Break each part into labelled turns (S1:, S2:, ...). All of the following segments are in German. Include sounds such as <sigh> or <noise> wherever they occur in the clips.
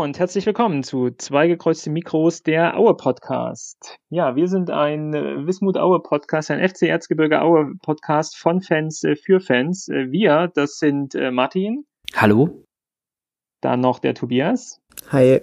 S1: Hallo und herzlich willkommen zu Zwei gekreuzte Mikros, der Aue Podcast. Ja, wir sind ein äh, Wismut Aue Podcast, ein FC Erzgebirge Aue Podcast von Fans äh, für Fans. Äh, wir, das sind Martin.
S2: Hallo.
S1: Dann noch der Tobias.
S3: Hi.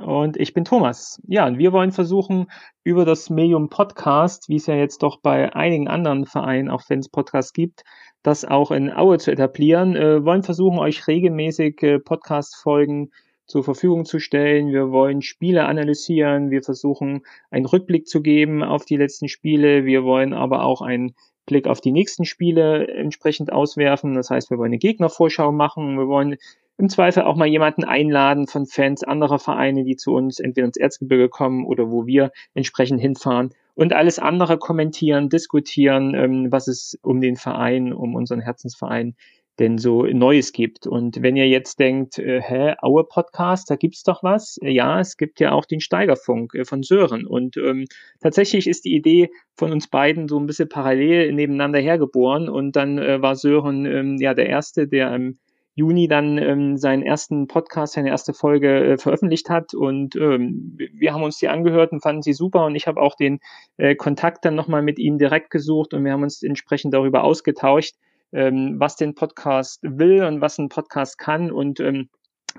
S1: Und ich bin Thomas. Ja, und wir wollen versuchen, über das Medium Podcast, wie es ja jetzt doch bei einigen anderen Vereinen auch Fans Podcasts gibt, das auch in Aue zu etablieren. Äh, wollen versuchen, euch regelmäßig äh, Podcast-Folgen zur Verfügung zu stellen. Wir wollen Spiele analysieren. Wir versuchen, einen Rückblick zu geben auf die letzten Spiele. Wir wollen aber auch einen Blick auf die nächsten Spiele entsprechend auswerfen. Das heißt, wir wollen eine Gegnervorschau machen. Wir wollen im Zweifel auch mal jemanden einladen von Fans anderer Vereine, die zu uns entweder ins Erzgebirge kommen oder wo wir entsprechend hinfahren und alles andere kommentieren, diskutieren, ähm, was es um den Verein, um unseren Herzensverein denn so Neues gibt. Und wenn ihr jetzt denkt, äh, hä, Aue Podcast, da gibt's doch was. Ja, es gibt ja auch den Steigerfunk äh, von Sören. Und ähm, tatsächlich ist die Idee von uns beiden so ein bisschen parallel nebeneinander hergeboren. Und dann äh, war Sören ähm, ja der Erste, der im Juni dann ähm, seinen ersten Podcast, seine erste Folge äh, veröffentlicht hat. Und ähm, wir haben uns die angehört und fanden sie super. Und ich habe auch den äh, Kontakt dann nochmal mit ihm direkt gesucht und wir haben uns entsprechend darüber ausgetauscht ähm, was den Podcast will und was ein Podcast kann. Und ähm,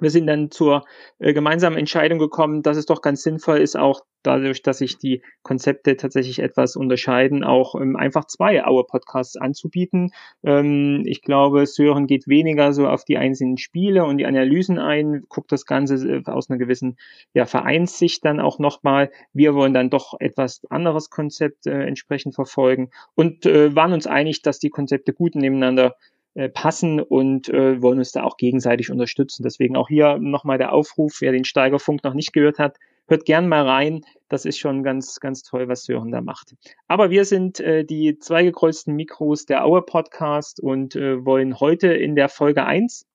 S1: wir sind dann zur äh, gemeinsamen Entscheidung gekommen, dass es doch ganz sinnvoll ist, auch dadurch, dass sich die Konzepte tatsächlich etwas unterscheiden, auch ähm, einfach zwei Aue-Podcasts anzubieten. Ähm, ich glaube, Sören geht weniger so auf die einzelnen Spiele und die Analysen ein, guckt das Ganze äh, aus einer gewissen ja, Vereinssicht dann auch nochmal. Wir wollen dann doch etwas anderes Konzept äh, entsprechend verfolgen und waren uns einig, dass die Konzepte gut nebeneinander äh, passen und äh, wollen uns da auch gegenseitig unterstützen. Deswegen auch hier nochmal der Aufruf, wer den Steigerfunk noch nicht gehört hat, hört gern mal rein. Das ist schon ganz, ganz toll, was Sören da macht. Aber wir sind äh, die zwei gekreuzten Mikros der Aue Podcast und äh, wollen heute in der Folge eins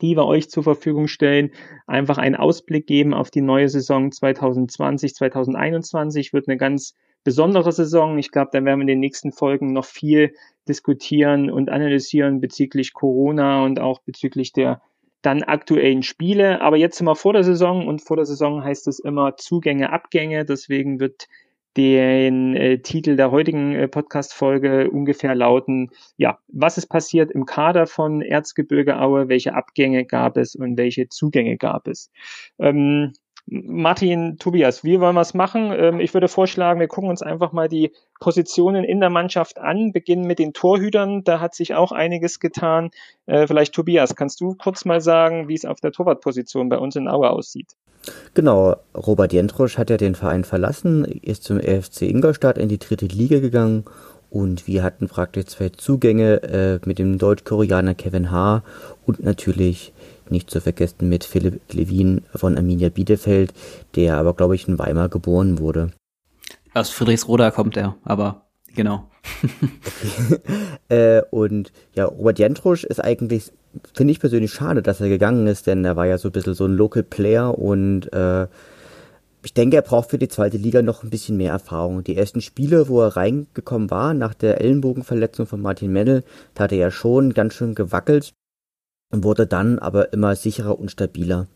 S1: die wir euch zur Verfügung stellen, einfach einen Ausblick geben auf die neue Saison 2020, 2021. Wird eine ganz besondere Saison. Ich glaube, da werden wir in den nächsten Folgen noch viel diskutieren und analysieren bezüglich Corona und auch bezüglich der dann aktuellen Spiele. Aber jetzt sind wir vor der Saison und vor der Saison heißt es immer Zugänge, Abgänge. Deswegen wird den äh, Titel der heutigen äh, Podcast-Folge ungefähr lauten, ja, was ist passiert im Kader von Erzgebirge Aue, welche Abgänge gab es und welche Zugänge gab es. Ähm, Martin, Tobias, wie wollen wir es machen? Ähm, ich würde vorschlagen, wir gucken uns einfach mal die Positionen in der Mannschaft an, beginnen mit den Torhütern. Da hat sich auch einiges getan. Äh, vielleicht Tobias, kannst du kurz mal sagen, wie es auf der Torwartposition bei uns in Aue aussieht?
S3: Genau, Robert Jentrusch hat ja den Verein verlassen, ist zum FC Ingolstadt in die dritte Liga gegangen und wir hatten praktisch zwei Zugänge äh, mit dem Deutsch-Koreaner Kevin H. und natürlich nicht zu vergessen mit Philipp Levin von Arminia Bielefeld, der aber, glaube ich, in Weimar geboren wurde.
S2: Aus Friedrichsroda kommt er, aber genau.
S3: okay. <laughs> äh, und ja, Robert Jentrusch ist eigentlich, finde ich persönlich schade, dass er gegangen ist, denn er war ja so ein bisschen so ein Local Player und äh, ich denke, er braucht für die zweite Liga noch ein bisschen mehr Erfahrung. Die ersten Spiele, wo er reingekommen war, nach der Ellenbogenverletzung von Martin Mennel, da hat er ja schon ganz schön gewackelt und wurde dann aber immer sicherer und stabiler.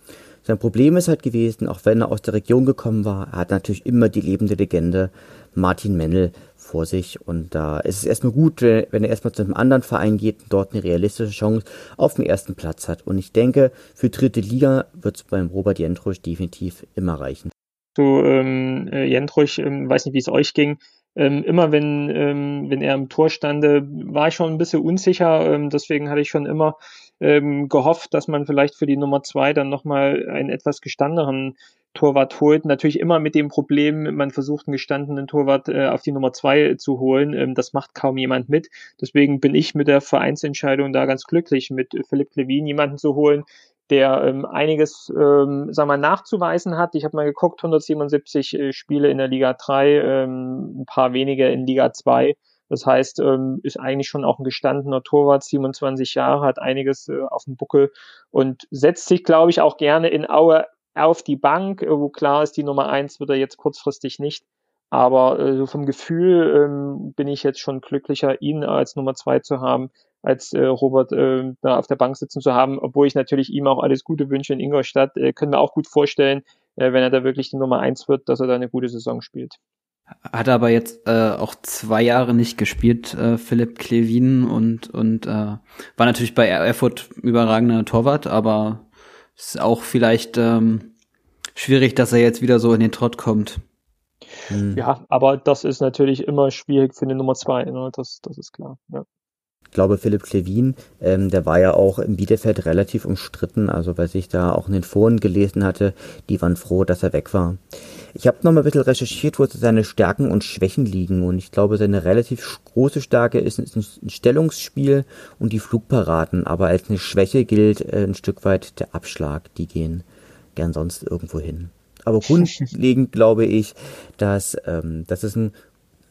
S3: Sein Problem ist halt gewesen, auch wenn er aus der Region gekommen war, er hat natürlich immer die lebende Legende Martin Mennel vor sich. Und da ist es erstmal gut, wenn er erstmal zu einem anderen Verein geht und dort eine realistische Chance auf den ersten Platz hat. Und ich denke, für dritte Liga wird es beim Robert Jentrusch definitiv immer reichen.
S1: So, ähm, äh, Jentrusch, ähm, weiß nicht, wie es euch ging, ähm, immer wenn, ähm, wenn er im Tor stande, war ich schon ein bisschen unsicher. Ähm, deswegen hatte ich schon immer ähm, gehofft, dass man vielleicht für die Nummer zwei dann nochmal einen etwas gestandeneren Torwart holt. Natürlich immer mit dem Problem, man versucht einen gestandenen Torwart äh, auf die Nummer zwei zu holen. Ähm, das macht kaum jemand mit. Deswegen bin ich mit der Vereinsentscheidung da ganz glücklich, mit Philipp Levin jemanden zu holen, der ähm, einiges, ähm, sagen wir, nachzuweisen hat. Ich habe mal geguckt, 177 äh, Spiele in der Liga 3, ähm, ein paar wenige in Liga 2. Das heißt, ähm, ist eigentlich schon auch ein gestandener Torwart, 27 Jahre, hat einiges äh, auf dem Buckel und setzt sich, glaube ich, auch gerne in Aue auf die Bank, äh, wo klar ist, die Nummer eins wird er jetzt kurzfristig nicht. Aber äh, so vom Gefühl ähm, bin ich jetzt schon glücklicher, ihn als Nummer zwei zu haben, als Robert da auf der Bank sitzen zu haben, obwohl ich natürlich ihm auch alles Gute wünsche in Ingolstadt, können wir auch gut vorstellen, wenn er da wirklich die Nummer eins wird, dass er da eine gute Saison spielt.
S2: Hat aber jetzt äh, auch zwei Jahre nicht gespielt, äh, Philipp Klevin und und äh, war natürlich bei Erfurt überragender Torwart, aber ist auch vielleicht ähm, schwierig, dass er jetzt wieder so in den Trott kommt.
S1: Hm. Ja, aber das ist natürlich immer schwierig für eine Nummer zwei, ne? das, das ist klar. Ja.
S3: Ich glaube, Philipp Klevin, ähm, der war ja auch im Bielefeld relativ umstritten, also weil ich da auch in den Foren gelesen hatte, die waren froh, dass er weg war. Ich habe noch mal ein bisschen recherchiert, wo seine Stärken und Schwächen liegen und ich glaube, seine relativ große Stärke ist ein Stellungsspiel und die Flugparaden, aber als eine Schwäche gilt äh, ein Stück weit der Abschlag, die gehen gern sonst irgendwo hin. Aber grundlegend <laughs> glaube ich, dass, ähm, dass es ein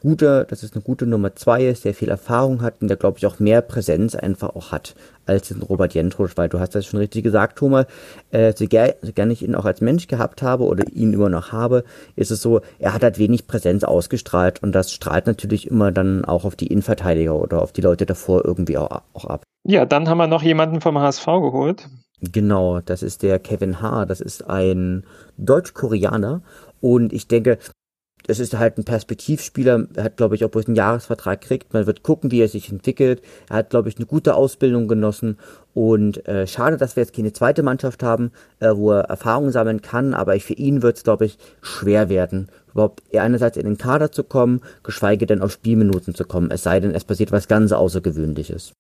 S3: guter, dass es eine gute Nummer zwei ist, der viel Erfahrung hat und der, glaube ich, auch mehr Präsenz einfach auch hat als den Robert Jentrusch, weil du hast das schon richtig gesagt, Thomas, äh, so, ger so gerne ich ihn auch als Mensch gehabt habe oder ihn immer noch habe, ist es so, er hat halt wenig Präsenz ausgestrahlt und das strahlt natürlich immer dann auch auf die Innenverteidiger oder auf die Leute davor irgendwie auch, auch ab.
S1: Ja, dann haben wir noch jemanden vom HSV geholt.
S3: Genau, das ist der Kevin H., das ist ein Deutsch-Koreaner und ich denke, es ist halt ein Perspektivspieler. Er hat, glaube ich, obwohl es einen Jahresvertrag kriegt. Man wird gucken, wie er sich entwickelt. Er hat, glaube ich, eine gute Ausbildung genossen. Und äh, schade, dass wir jetzt keine zweite Mannschaft haben, äh, wo er Erfahrung sammeln kann. Aber für ihn wird es, glaube ich, schwer werden, überhaupt einerseits in den Kader zu kommen, geschweige denn auf Spielminuten zu kommen. Es sei denn, es passiert was ganz Außergewöhnliches.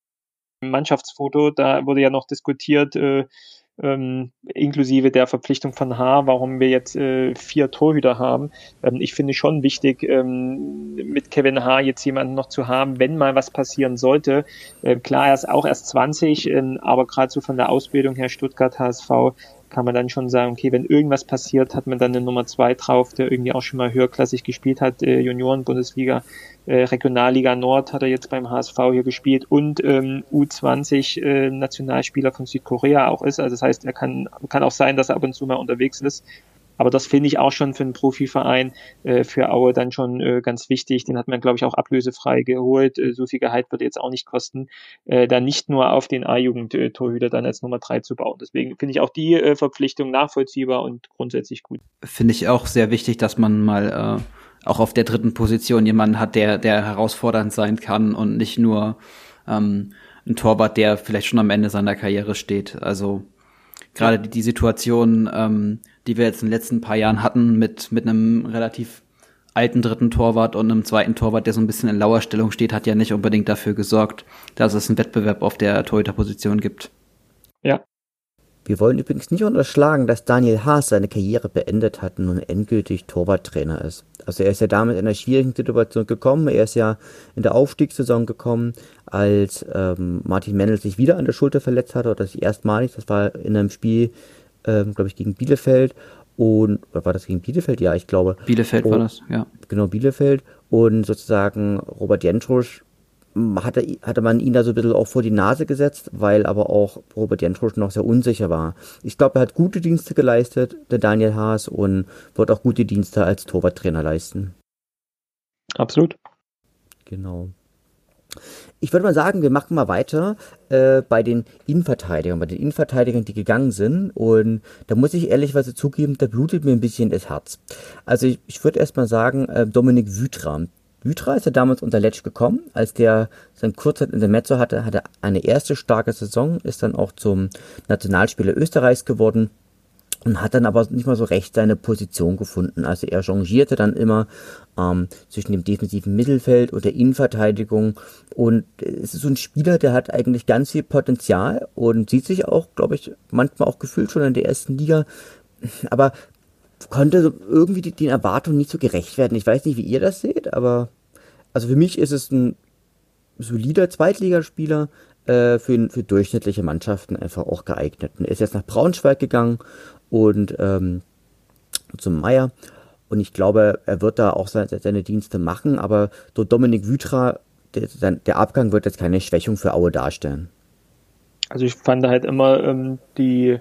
S1: Mannschaftsfoto, da wurde ja noch diskutiert, äh, ähm, inklusive der Verpflichtung von H, warum wir jetzt äh, vier Torhüter haben. Ähm, ich finde schon wichtig, ähm, mit Kevin H jetzt jemanden noch zu haben, wenn mal was passieren sollte. Äh, klar, er ist auch erst 20, äh, aber gerade so von der Ausbildung her Stuttgart HSV kann man dann schon sagen, okay, wenn irgendwas passiert, hat man dann eine Nummer zwei drauf, der irgendwie auch schon mal höherklassig gespielt hat, äh, Junioren-Bundesliga, äh, Regionalliga Nord hat er jetzt beim HSV hier gespielt und ähm, U20 äh, Nationalspieler von Südkorea auch ist. Also das heißt, er kann, kann auch sein, dass er ab und zu mal unterwegs ist. Aber das finde ich auch schon für einen Profiverein äh, für Aue dann schon äh, ganz wichtig. Den hat man, glaube ich, auch ablösefrei geholt. Äh, so viel Gehalt wird jetzt auch nicht kosten, äh, da nicht nur auf den A-Jugend-Torhüter dann als Nummer drei zu bauen. Deswegen finde ich auch die äh, Verpflichtung nachvollziehbar und grundsätzlich gut.
S2: Finde ich auch sehr wichtig, dass man mal äh, auch auf der dritten Position jemanden hat, der, der herausfordernd sein kann und nicht nur ähm, ein Torwart, der vielleicht schon am Ende seiner Karriere steht. Also gerade die, die Situation, ähm, die wir jetzt in den letzten paar Jahren hatten, mit, mit einem relativ alten dritten Torwart und einem zweiten Torwart, der so ein bisschen in Lauerstellung steht, hat ja nicht unbedingt dafür gesorgt, dass es einen Wettbewerb auf der Torhüterposition gibt.
S1: Ja.
S3: Wir wollen übrigens nicht unterschlagen, dass Daniel Haas seine Karriere beendet hat und nun endgültig Torwarttrainer ist. Also er ist ja damit in einer schwierigen Situation gekommen. Er ist ja in der Aufstiegssaison gekommen, als ähm, Martin Mendel sich wieder an der Schulter verletzt hatte, oder das erstmalig. Das war in einem Spiel ähm, glaube ich, gegen Bielefeld. Und war das gegen Bielefeld? Ja, ich glaube.
S2: Bielefeld
S3: oh,
S2: war das, ja.
S3: Genau, Bielefeld. Und sozusagen Robert Jentrusch hatte, hatte man ihn da so ein bisschen auch vor die Nase gesetzt, weil aber auch Robert Jentrusch noch sehr unsicher war. Ich glaube, er hat gute Dienste geleistet, der Daniel Haas, und wird auch gute Dienste als Torwarttrainer leisten.
S1: Absolut.
S3: Genau. Ich würde mal sagen, wir machen mal weiter äh, bei den Innenverteidigern, bei den Innenverteidigern, die gegangen sind. Und da muss ich ehrlichweise zugeben, da blutet mir ein bisschen das Herz. Also ich, ich würde erst mal sagen, äh, Dominik Wütra. Wütra ist ja damals unter Letsch gekommen, als der sein Kurzzeit in der Mezzo hatte, hatte eine erste starke Saison, ist dann auch zum Nationalspieler Österreichs geworden und hat dann aber nicht mal so recht seine Position gefunden. Also er changierte dann immer ähm, zwischen dem defensiven Mittelfeld und der Innenverteidigung und es ist so ein Spieler, der hat eigentlich ganz viel Potenzial und sieht sich auch, glaube ich, manchmal auch gefühlt schon in der ersten Liga, aber konnte irgendwie den Erwartungen nicht so gerecht werden. Ich weiß nicht, wie ihr das seht, aber also für mich ist es ein solider Zweitligaspieler, äh, für, für durchschnittliche Mannschaften einfach auch geeignet. Er ist jetzt nach Braunschweig gegangen und ähm, zum Meier. Und ich glaube, er wird da auch seine, seine Dienste machen, aber so Dominik Wütra, der, der, Abgang wird jetzt keine Schwächung für Aue darstellen.
S1: Also ich fand halt immer ähm, die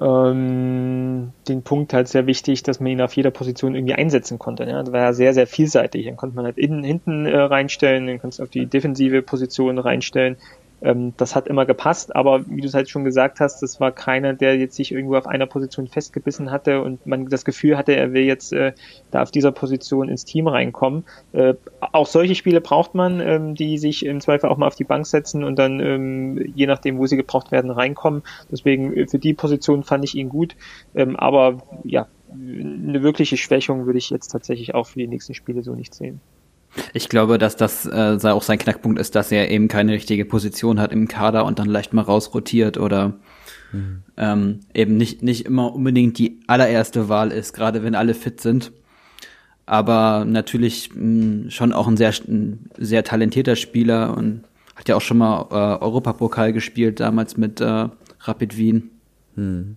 S1: ähm, den Punkt halt sehr wichtig, dass man ihn auf jeder Position irgendwie einsetzen konnte. Ja? Das war ja sehr, sehr vielseitig. Dann konnte man halt innen, hinten äh, reinstellen, dann konnte es auf die defensive Position reinstellen Ähm, das hat immer gepasst, aber wie du es halt schon gesagt hast, das war keiner, der jetzt sich irgendwo auf einer Position festgebissen hatte und man das Gefühl hatte, er will jetzt äh, da auf dieser Position ins Team reinkommen. Äh, auch solche Spiele braucht man, ähm, die sich im Zweifel auch mal auf die Bank setzen und dann ähm, je nachdem, wo sie gebraucht werden, reinkommen. Deswegen äh, für die Position fand ich ihn gut, ähm, aber ja, eine wirkliche Schwächung würde ich jetzt tatsächlich auch für die nächsten Spiele so nicht sehen.
S2: Ich glaube, dass das äh, auch sein Knackpunkt ist, dass er eben keine richtige Position hat im Kader und dann leicht mal rausrotiert oder mhm. ähm, eben nicht, nicht immer unbedingt die allererste Wahl ist, gerade wenn alle fit sind. Aber natürlich mh, schon auch ein sehr, ein sehr talentierter Spieler und hat ja auch schon mal äh, Europapokal gespielt, damals mit äh, Rapid Wien. Mhm.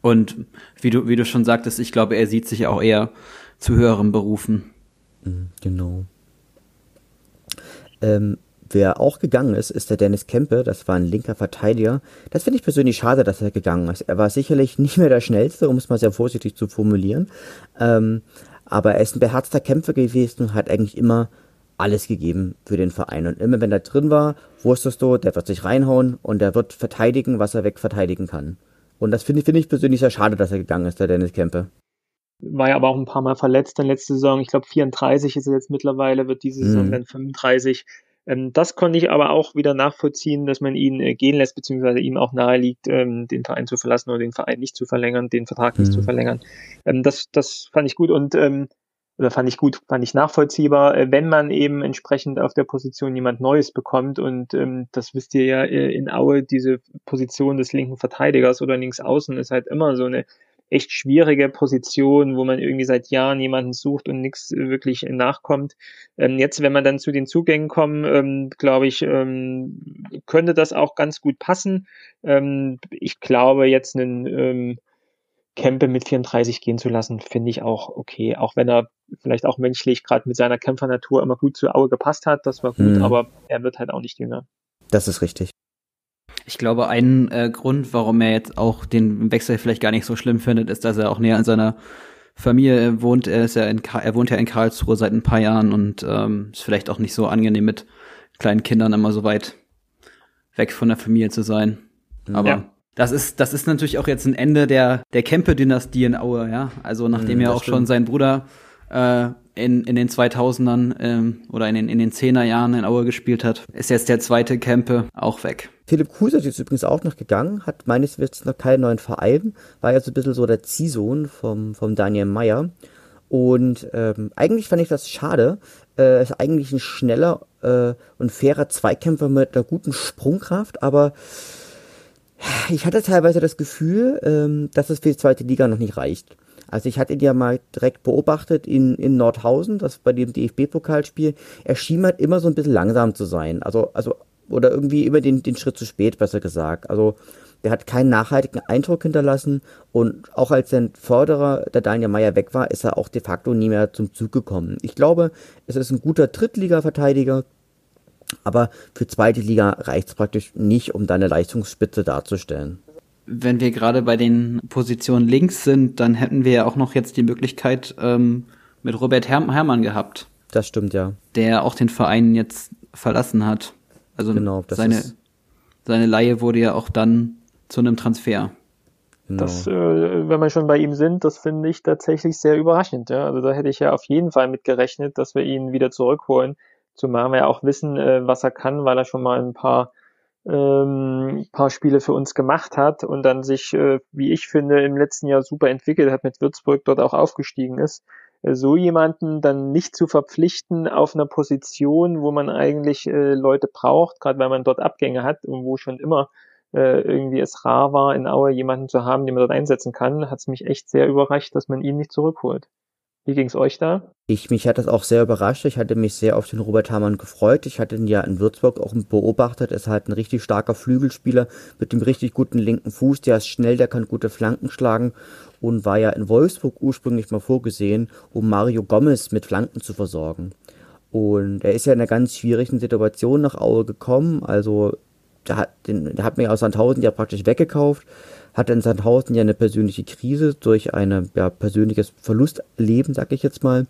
S2: Und wie du, wie du schon sagtest, ich glaube, er sieht sich auch eher zu höheren Berufen.
S3: Mhm, genau. Ähm, wer auch gegangen ist, ist der Dennis Kempe. Das war ein linker Verteidiger. Das finde ich persönlich schade, dass er gegangen ist. Er war sicherlich <laughs> nicht mehr der Schnellste, um es mal sehr vorsichtig zu formulieren. Ähm, aber er ist ein beherzter Kämpfer gewesen und hat eigentlich immer alles gegeben für den Verein. Und immer wenn er drin war, wusstest du, der wird sich reinhauen und der wird verteidigen, was er wegverteidigen kann. Und das finde find ich persönlich sehr schade, dass er gegangen ist, der Dennis Kempe.
S1: War ja aber auch ein paar Mal verletzt in letzter Saison. Ich glaube 34 ist er jetzt mittlerweile, wird diese Saison mhm. dann 35. Ähm, das konnte ich aber auch wieder nachvollziehen, dass man ihn äh, gehen lässt, beziehungsweise ihm auch nahe liegt, ähm, den Verein zu verlassen oder den Verein nicht zu verlängern, den Vertrag nicht zu mhm. verlängern. Ähm, das, das fand ich gut und ähm, oder fand ich gut, fand ich nachvollziehbar, äh, wenn man eben entsprechend auf der Position jemand Neues bekommt und ähm, das wisst ihr ja äh, in Aue, diese Position des linken Verteidigers oder links außen ist halt immer so eine echt schwierige Position, wo man irgendwie seit Jahren jemanden sucht und nichts wirklich nachkommt. Ähm, jetzt, wenn man dann zu den Zugängen kommt, ähm, glaube ich, ähm, könnte das auch ganz gut passen. Ähm, ich glaube, jetzt einen ähm, Kempe mit 34 gehen zu lassen, finde ich auch okay. Auch wenn er vielleicht auch menschlich gerade mit seiner Kämpfernatur immer gut zu Aue gepasst hat, das war gut, mhm. aber er wird halt auch nicht jünger.
S3: Das ist richtig.
S2: Ich glaube, ein äh, Grund, warum er jetzt auch den Wechsel vielleicht gar nicht so schlimm findet, ist, dass er auch näher an seiner Familie wohnt. Er ist ja in er wohnt ja in Karlsruhe seit ein paar Jahren und ähm, ist vielleicht auch nicht so angenehm mit kleinen Kindern immer so weit weg von der Familie zu sein. Aber ja. das ist das ist natürlich auch jetzt ein Ende der der Kempe-Dynastie in Aue, ja. Also nachdem mhm, ja auch stimmt. schon sein Bruder äh, in, in den 2000ern ähm, oder in den, in den 10er Jahren in Aue gespielt hat, ist jetzt der zweite Kempe auch weg.
S3: Philipp Kuser ist übrigens auch noch gegangen, hat meines Wissens noch keinen neuen Verein, war ja so ein bisschen so der Ziehsohn vom, vom Daniel Meyer. Und ähm, eigentlich fand ich das schade. Äh, ist eigentlich ein schneller äh, und fairer Zweikämpfer mit einer guten Sprungkraft, aber ich hatte teilweise das Gefühl, ähm, dass es für die zweite Liga noch nicht reicht. Also ich hatte ihn ja mal direkt beobachtet in, in Nordhausen, das bei dem DFB-Pokalspiel. Er schien halt immer so ein bisschen langsam zu sein. Also, also, oder irgendwie immer den, den Schritt zu spät, besser gesagt. Also, der hat keinen nachhaltigen Eindruck hinterlassen und auch als sein Förderer, der Daniel Meyer, weg war, ist er auch de facto nie mehr zum Zug gekommen. Ich glaube, es ist ein guter Drittliga-Verteidiger, aber für zweite Liga reicht es praktisch nicht, um deine Leistungsspitze darzustellen
S2: wenn wir gerade bei den Positionen links sind, dann hätten wir ja auch noch jetzt die Möglichkeit ähm, mit Robert Her Herrmann gehabt.
S3: Das stimmt, ja.
S2: Der auch den Verein jetzt verlassen hat. Also genau, seine, seine Laie wurde ja auch dann zu einem Transfer.
S1: Genau. Das, äh, wenn wir schon bei ihm sind, das finde ich tatsächlich sehr überraschend. Ja? Also da hätte ich ja auf jeden Fall mit gerechnet, dass wir ihn wieder zurückholen. Zumal wir ja auch wissen, äh, was er kann, weil er schon mal ein paar ähm, paar Spiele für uns gemacht hat und dann sich, äh, wie ich finde, im letzten Jahr super entwickelt hat, mit Würzburg dort auch aufgestiegen ist. Äh, so jemanden dann nicht zu verpflichten auf einer Position, wo man eigentlich äh, Leute braucht, gerade weil man dort Abgänge hat und wo schon immer äh, irgendwie es rar war, in Aue jemanden zu haben, den man dort einsetzen kann, hat es mich echt sehr überrascht, dass man ihn nicht zurückholt. Wie ging's euch da?
S3: Ich, mich hat das auch sehr überrascht. Ich hatte mich sehr auf den Robert Hamann gefreut. Ich hatte ihn ja in Würzburg auch beobachtet. Er ist halt ein richtig starker Flügelspieler mit dem richtig guten linken Fuß. Der ist schnell, der kann gute Flanken schlagen und war ja in Wolfsburg ursprünglich mal vorgesehen, um Mario Gomez mit Flanken zu versorgen. Und er ist ja in einer ganz schwierigen Situation nach Aue gekommen. Also, der hat, den, der hat mir aus Sandhausen ja praktisch weggekauft hat in Sandhausen ja eine persönliche Krise durch ein ja, persönliches Verlustleben, sag ich jetzt mal.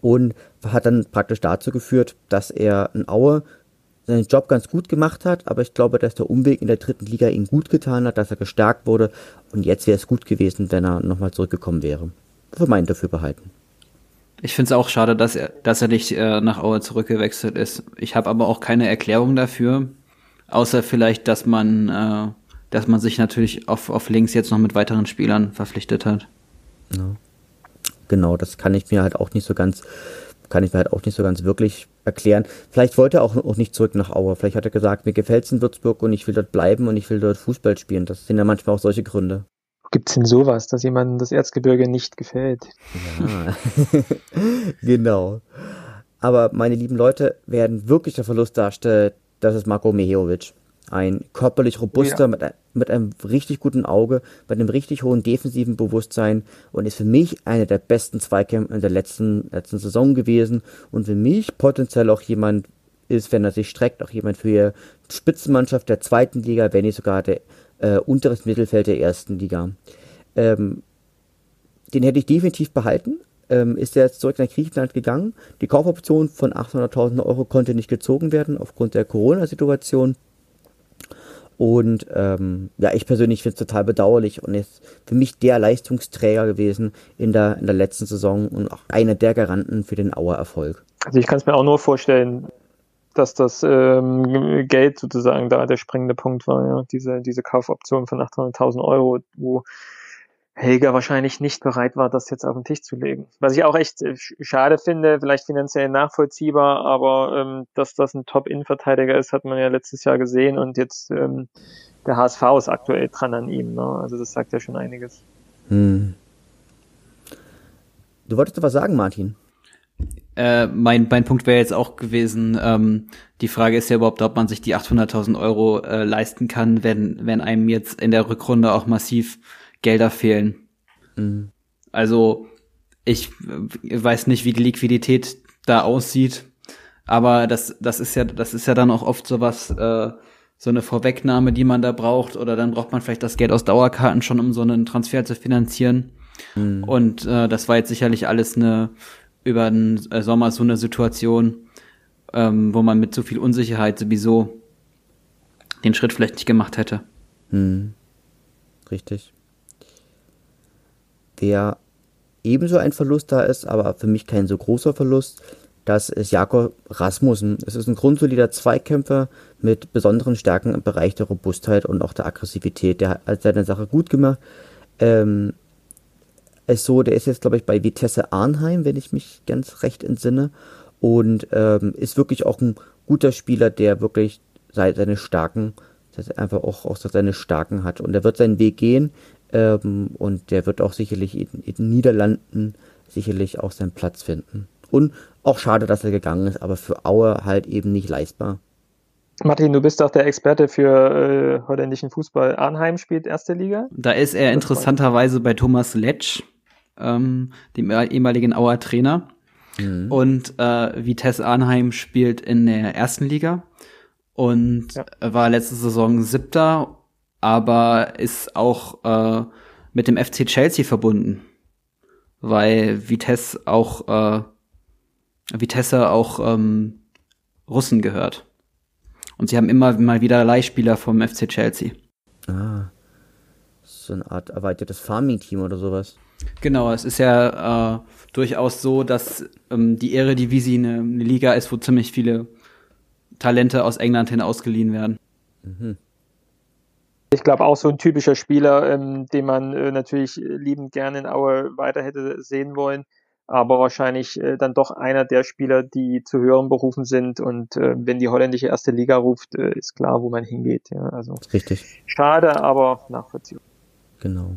S3: Und hat dann praktisch dazu geführt, dass er in Aue seinen Job ganz gut gemacht hat, aber ich glaube, dass der Umweg in der dritten Liga ihn gut getan hat, dass er gestärkt wurde und jetzt wäre es gut gewesen, wenn er nochmal zurückgekommen wäre. Für mein Dafürbehalten.
S2: Ich finde es auch schade, dass er, dass er nicht äh, nach Aue zurückgewechselt ist. Ich habe aber auch keine Erklärung dafür, außer vielleicht, dass man, äh, dass man sich natürlich auf, auf links jetzt noch mit weiteren Spielern verpflichtet hat.
S3: Ja. Genau, das kann ich mir halt auch nicht so ganz, kann ich mir halt auch nicht so ganz wirklich erklären. Vielleicht wollte er auch, auch nicht zurück nach Aue. Vielleicht hat er gesagt, mir gefällt es in Würzburg und ich will dort bleiben und ich will dort Fußball spielen. Das sind ja manchmal auch solche Gründe.
S1: Gibt es denn sowas, dass jemandem das Erzgebirge nicht gefällt?
S3: Ja, <laughs> genau. Aber meine lieben Leute, werden wirklich der Verlust darstellt, das ist Marco Miheovic. Ein körperlich robuster, ja. mit, mit, einem richtig guten Auge, mit einem richtig hohen defensiven Bewusstsein und ist für mich einer der besten Zweikämpfer in der letzten, letzten Saison gewesen und für mich potenziell auch jemand ist, wenn er sich streckt, auch jemand für die Spitzenmannschaft der zweiten Liga, wenn nicht sogar der äh, unteres Mittelfeld der ersten Liga. Ähm, den hätte ich definitiv behalten. Ähm, ist er jetzt zurück nach Griechenland gegangen. Die Kaufoption von 800.000 Euro konnte nicht gezogen werden aufgrund der Corona-Situation. Und ähm, ja, ich persönlich finde es total bedauerlich und ist für mich der Leistungsträger gewesen in der, in der letzten Saison und auch einer der Garanten für den Auer Erfolg.
S1: Also ich kann es mir auch nur vorstellen, dass das ähm, Geld sozusagen da der springende Punkt war, ja, diese, diese Kaufoption von 800.000 Euro, wo Helga wahrscheinlich nicht bereit war, das jetzt auf den Tisch zu legen. Was ich auch echt äh, schade finde, vielleicht finanziell nachvollziehbar, aber ähm, dass das ein Top-In-Verteidiger ist, hat man ja letztes Jahr gesehen und jetzt ähm, der HSV ist aktuell dran an ihm. Ne? Also das sagt ja schon einiges. Hm.
S3: Du wolltest was sagen, Martin?
S2: Äh, mein, mein Punkt wäre jetzt auch gewesen, ähm, die Frage ist ja überhaupt, ob man sich die 800.000 Euro äh, leisten kann, wenn, wenn einem jetzt in der Rückrunde auch massiv Gelder fehlen. Mhm. Also ich weiß nicht, wie die Liquidität da aussieht, aber das, das ist ja, das ist ja dann auch oft sowas, äh, so eine Vorwegnahme, die man da braucht, oder dann braucht man vielleicht das Geld aus Dauerkarten schon, um so einen Transfer zu finanzieren. Mhm. Und äh, das war jetzt sicherlich alles eine über den äh, Sommer so eine Situation, ähm, wo man mit so viel Unsicherheit sowieso den Schritt vielleicht nicht gemacht hätte. Mhm.
S3: Richtig. Wer ebenso ein Verlust da ist, aber für mich kein so großer Verlust, das ist Jakob Rasmussen. Es ist ein grundsolider Zweikämpfer mit besonderen Stärken im Bereich der Robustheit und auch der Aggressivität. Der hat seine Sache gut gemacht. Ähm, ist so, der ist jetzt, glaube ich, bei Vitesse Arnheim, wenn ich mich ganz recht entsinne. Und ähm, ist wirklich auch ein guter Spieler, der wirklich seine Starken, einfach auch, auch seine Starken hat. Und er wird seinen Weg gehen. Ähm, und der wird auch sicherlich in, in den Niederlanden sicherlich auch seinen Platz finden. Und auch schade, dass er gegangen ist, aber für Aue halt eben nicht leistbar.
S1: Martin, du bist doch der Experte für äh, holländischen Fußball. Arnheim spielt erste Liga.
S2: Da ist er interessanterweise bei Thomas Letsch, ähm, dem ehemaligen Auer Trainer. Mhm. Und äh, Vitesse Arnheim spielt in der ersten Liga und ja. war letzte Saison siebter aber ist auch äh, mit dem FC Chelsea verbunden, weil Vitesse auch äh, Vitesse auch ähm, Russen gehört. Und sie haben immer mal wieder Leihspieler vom FC Chelsea. Ah.
S3: So eine Art erweitertes Farming-Team oder sowas.
S2: Genau, es ist ja äh, durchaus so, dass ähm, die Eredivisie eine, eine Liga ist, wo ziemlich viele Talente aus England hin ausgeliehen werden. Mhm.
S1: Ich glaube auch so ein typischer Spieler, ähm, den man äh, natürlich liebend gerne in Aue weiter hätte sehen wollen, aber wahrscheinlich äh, dann doch einer der Spieler, die zu höheren Berufen sind und äh, wenn die holländische erste Liga ruft, äh, ist klar, wo man hingeht. Ja, also
S3: richtig.
S1: Schade, aber nachvollziehbar.
S3: Genau.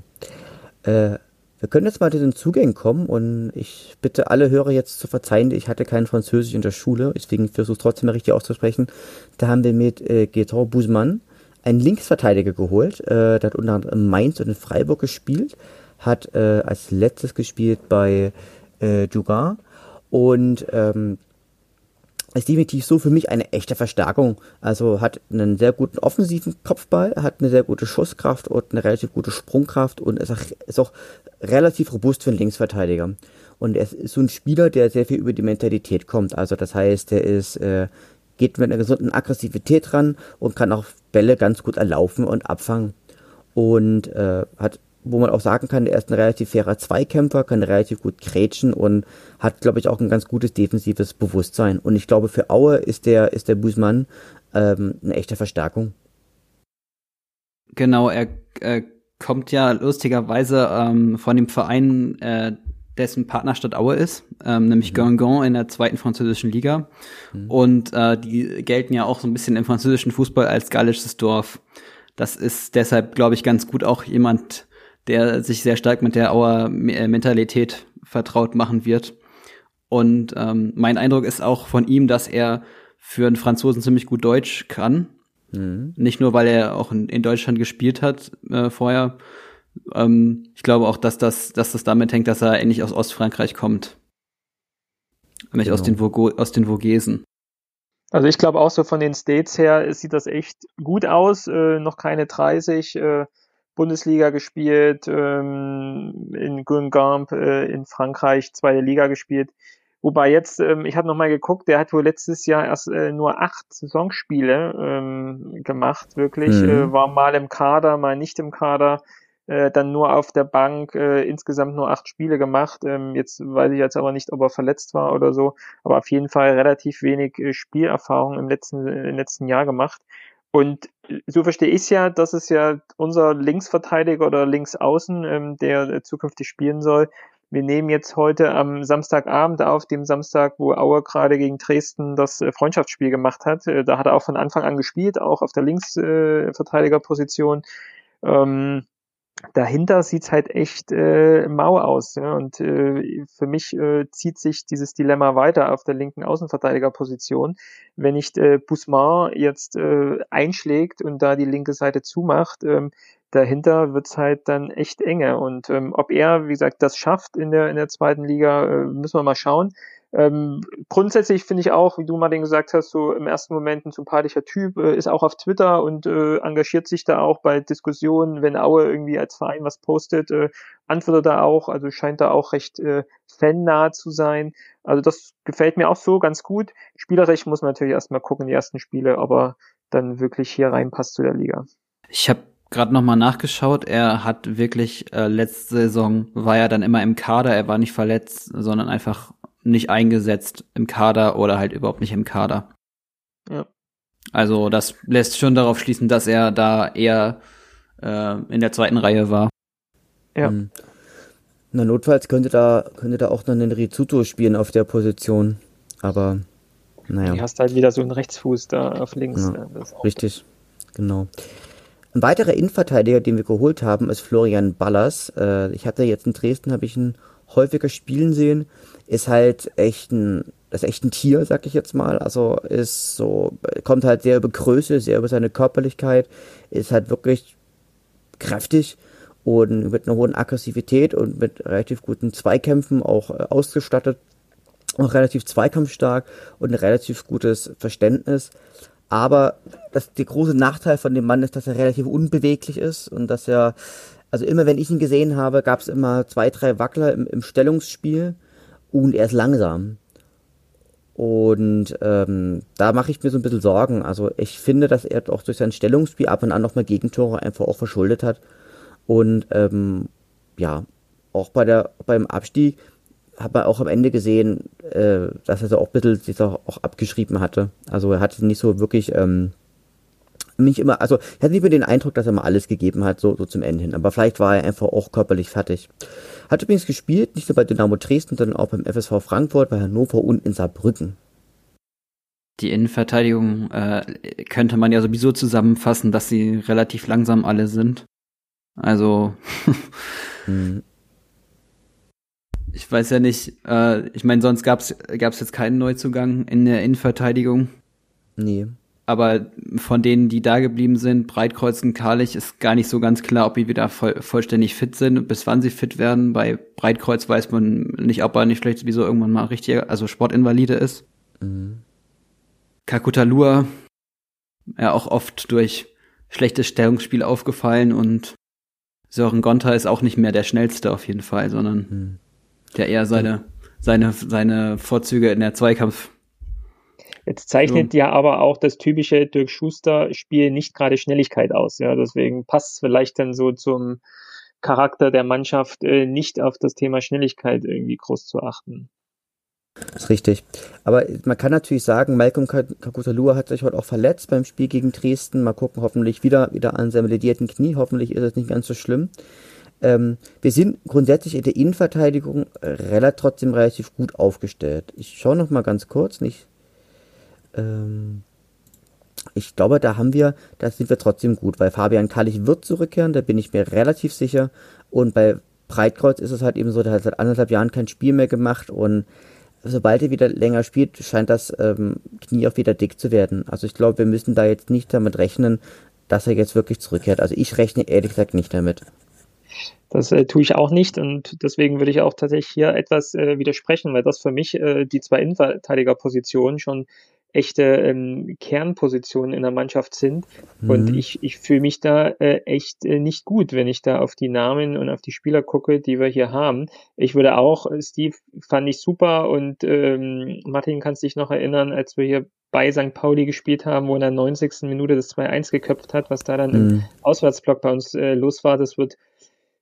S3: Äh, wir können jetzt mal zu den Zugängen kommen und ich bitte alle Hörer jetzt zu verzeihen, ich hatte kein Französisch in der Schule, deswegen versuche es trotzdem mal richtig auszusprechen. Da haben wir mit äh, Gaetan Bouzman einen Linksverteidiger geholt. Äh, der hat unter anderem in Mainz und in Freiburg gespielt. Hat äh, als letztes gespielt bei äh, Dugar. Und ähm, ist definitiv so für mich eine echte Verstärkung. Also hat einen sehr guten offensiven Kopfball, hat eine sehr gute Schusskraft und eine relativ gute Sprungkraft und ist auch, ist auch relativ robust für einen Linksverteidiger. Und er ist so ein Spieler, der sehr viel über die Mentalität kommt. Also das heißt, er ist äh, geht mit einer gesunden Aggressivität ran und kann auch Bälle ganz gut erlaufen und abfangen. Und äh, hat, wo man auch sagen kann, er ist ein relativ fairer Zweikämpfer, kann relativ gut grätschen und hat, glaube ich, auch ein ganz gutes defensives Bewusstsein. Und ich glaube, für Aue ist der, ist der Busmann ähm, eine echte Verstärkung.
S2: Genau, er äh, kommt ja lustigerweise ähm, von dem Verein, äh, dessen Partnerstadt Aue ist, ähm, nämlich mhm. Guingamp in der zweiten französischen Liga. Mhm. Und äh, die gelten ja auch so ein bisschen im französischen Fußball als gallisches Dorf. Das ist deshalb, glaube ich, ganz gut auch jemand, der sich sehr stark mit der Auer äh, Mentalität vertraut machen wird. Und ähm, mein Eindruck ist auch von ihm, dass er für einen Franzosen ziemlich gut Deutsch kann. Mhm. Nicht nur, weil er auch in, in Deutschland gespielt hat äh, vorher, ähm, ich glaube auch, dass das, dass das damit hängt, dass er ähnlich aus Ostfrankreich kommt. Nämlich genau. aus, den Vogo aus den Vogesen.
S1: Also ich glaube auch so von den States her sieht das echt gut aus. Äh, noch keine 30, äh, Bundesliga gespielt, ähm, in Guingamp äh, in Frankreich zweite Liga gespielt. Wobei jetzt, ähm, ich habe nochmal geguckt, der hat wohl letztes Jahr erst äh, nur acht Saisonspiele ähm, gemacht, wirklich. Mhm. Äh, war mal im Kader, mal nicht im Kader äh, dann nur auf der Bank äh, insgesamt nur acht Spiele gemacht. Ähm, jetzt weiß ich jetzt aber nicht, ob er verletzt war oder so, aber auf jeden Fall relativ wenig äh, Spielerfahrung im letzten, äh, im letzten Jahr gemacht. Und so verstehe ich es ja, dass es ja unser Linksverteidiger oder Linksaußen, ähm, der äh, zukünftig spielen soll. Wir nehmen jetzt heute am Samstagabend auf, dem Samstag, wo Auer gerade gegen Dresden das äh, Freundschaftsspiel gemacht hat. Äh, da hat er auch von Anfang an gespielt, auch auf der Linksverteidigerposition. Ähm, dahinter sieht's halt echt äh, mau aus. Ja? Und äh, für mich äh, zieht sich dieses Dilemma weiter auf der linken Außenverteidigerposition. Wenn nicht äh, Busman jetzt äh, einschlägt und da die linke Seite zumacht, ähm, dahinter wird's halt dann echt enge. Und ähm, ob er, wie gesagt, das schafft in der, in der zweiten Liga, äh, müssen wir mal schauen. Ähm, grundsätzlich finde ich auch, wie du Martin gesagt hast, so im ersten Moment ein sympathischer Typ, äh, ist auch auf Twitter und äh, engagiert sich da auch bei Diskussionen, wenn Aue irgendwie als Verein was postet, äh, antwortet er auch, also scheint da auch recht äh, fannah zu sein. Also das gefällt mir auch so ganz gut. Spielerisch muss man natürlich erstmal gucken, die ersten Spiele, aber dann wirklich hier reinpasst zu der Liga.
S2: Ich habe gerade noch mal nachgeschaut. Er hat wirklich äh, letzte Saison war er dann immer im Kader. Er war nicht verletzt, sondern einfach nicht eingesetzt im Kader oder halt überhaupt nicht im Kader. Ja. Also das lässt schon darauf schließen, dass er da eher äh, in der zweiten Reihe war.
S3: Ja. Hm. Na, notfalls könnte da, könnte da auch noch einen Rizuto spielen auf der Position. Aber, naja.
S1: Du hast halt wieder so einen Rechtsfuß da auf links.
S3: Ja, richtig, genau. Ein weiterer Innenverteidiger, den wir geholt haben, ist Florian Ballas. Äh, ich hatte jetzt in Dresden, habe ich ihn häufiger spielen sehen ist halt echt ein, das ist echt ein Tier, sag ich jetzt mal. Also ist so, kommt halt sehr über Größe, sehr über seine Körperlichkeit, ist halt wirklich kräftig und mit einer hohen Aggressivität und mit relativ guten Zweikämpfen auch äh, ausgestattet. Auch relativ zweikampfstark und ein relativ gutes Verständnis. Aber das, der große Nachteil von dem Mann ist, dass er relativ unbeweglich ist und dass er, also immer wenn ich ihn gesehen habe, gab es immer zwei, drei Wackler im, im Stellungsspiel und er ist langsam. Und ähm, da mache ich mir so ein bisschen Sorgen. Also ich finde, dass er auch durch sein Stellungsspiel ab und an nochmal Gegentore einfach auch verschuldet hat. Und ähm, ja, auch bei der, beim Abstieg hat man auch am Ende gesehen, äh, dass er so auch ein bisschen sich auch abgeschrieben hatte. Also er hatte nicht so wirklich ähm, nicht immer, also ich hatte nicht mehr den Eindruck, dass er mal alles gegeben hat, so, so zum Ende hin. Aber vielleicht war er einfach auch körperlich fertig. Hat übrigens gespielt, nicht nur bei Dynamo Dresden, sondern auch beim FSV Frankfurt, bei Hannover und in Saarbrücken.
S2: Die Innenverteidigung äh, könnte man ja sowieso zusammenfassen, dass sie relativ langsam alle sind. Also <laughs> hm. ich weiß ja nicht, äh, ich meine, sonst gab's gab's jetzt keinen Neuzugang in der Innenverteidigung.
S3: Nee
S2: aber von denen, die da geblieben sind, Breitkreuz und Karlich, ist gar nicht so ganz klar, ob die wieder voll, vollständig fit sind, bis wann sie fit werden. Bei Breitkreuz weiß man nicht, ob er nicht vielleicht sowieso irgendwann mal richtig, also Sportinvalide ist. Mhm. Kakutalur, ja auch oft durch schlechtes Stellungsspiel aufgefallen und Sören Gonta ist auch nicht mehr der schnellste auf jeden Fall, sondern mhm. der eher seine, seine, seine Vorzüge in der Zweikampf
S1: Jetzt zeichnet ja. ja aber auch das typische Dirk Schuster-Spiel nicht gerade Schnelligkeit aus. Ja, deswegen passt es vielleicht dann so zum Charakter der Mannschaft äh, nicht auf das Thema Schnelligkeit irgendwie groß zu achten.
S3: Das ist richtig. Aber man kann natürlich sagen, Malcolm Kakutalua hat sich heute auch verletzt beim Spiel gegen Dresden. Mal gucken, hoffentlich wieder, wieder an seinem ledierten Knie. Hoffentlich ist es nicht ganz so schlimm. Ähm, wir sind grundsätzlich in der Innenverteidigung relativ, trotzdem relativ gut aufgestellt. Ich schaue noch mal ganz kurz, nicht. Ähm, ich glaube, da haben wir, da sind wir trotzdem gut, weil Fabian Kallich wird zurückkehren, da bin ich mir relativ sicher. Und bei Breitkreuz ist es halt eben so, der hat seit anderthalb Jahren kein Spiel mehr gemacht und sobald er wieder länger spielt, scheint das ähm, Knie auch wieder dick zu werden. Also ich glaube, wir müssen da jetzt nicht damit rechnen, dass er jetzt wirklich zurückkehrt. Also ich rechne ehrlich gesagt nicht damit.
S1: Das äh, tue ich auch nicht und deswegen würde ich auch tatsächlich hier etwas äh, widersprechen, weil das für mich äh, die zwei Innenverteidigerpositionen schon echte ähm, Kernpositionen in der Mannschaft sind. Mhm. Und ich, ich fühle mich da äh, echt äh, nicht gut, wenn ich da auf die Namen und auf die Spieler gucke, die wir hier haben. Ich würde auch, äh, Steve fand ich super und ähm, Martin kannst dich noch erinnern, als wir hier bei St. Pauli gespielt haben, wo in der 90. Minute das 2-1 geköpft hat, was da dann mhm. im Auswärtsblock bei uns äh, los war, das wird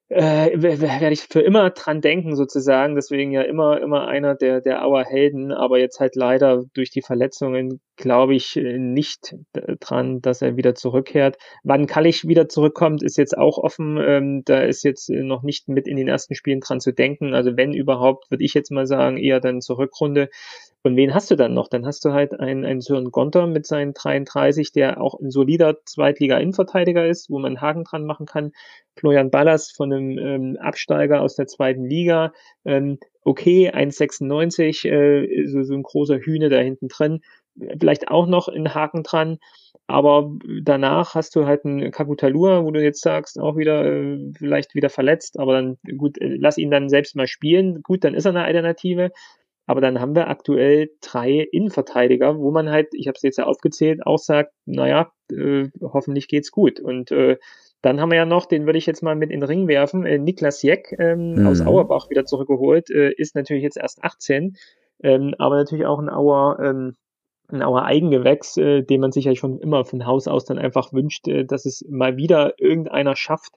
S1: äh, werde ich für immer dran denken sozusagen. Deswegen ja immer immer einer der der Auer Helden, aber jetzt halt leider durch die Verletzungen glaube ich äh, nicht dran, dass er wieder zurückkehrt. Wann Kallich wieder zurückkommt, ist jetzt auch offen. Ähm, da ist jetzt noch nicht mit in den ersten Spielen dran zu denken. Also wenn überhaupt, würde ich jetzt mal sagen, eher dann zur Rückrunde. Und wen hast du dann noch? Dann hast du halt einen, einen Sören Gonter mit seinen 33, der auch ein solider Zweitliga-Innenverteidiger ist, wo man Haken dran machen kann. Florian Ballas von einem ähm, Absteiger aus der zweiten Liga. Ähm, okay, 1,96, äh, so, so ein großer Hühne da hinten drin. Vielleicht auch noch einen Haken dran. Aber danach hast du halt einen Kakutalua, wo du jetzt sagst, auch wieder äh, vielleicht wieder verletzt, aber dann gut, äh, lass ihn dann selbst mal spielen. Gut, dann ist er eine Alternative. Aber dann haben wir aktuell drei Innenverteidiger, wo man halt, ich habe es jetzt ja aufgezählt, auch sagt, naja, äh, hoffentlich geht's gut. Und äh, dann haben wir ja noch, den würde ich jetzt mal mit in den Ring werfen, äh, Niklas Jeck ähm, mhm. aus Auerbach wieder zurückgeholt, äh, ist natürlich jetzt erst 18, ähm, aber natürlich auch ein Auer, ähm, ein Auer Eigengewächs, äh, den man sich ja schon immer von Haus aus dann einfach wünscht, äh, dass es mal wieder irgendeiner schafft,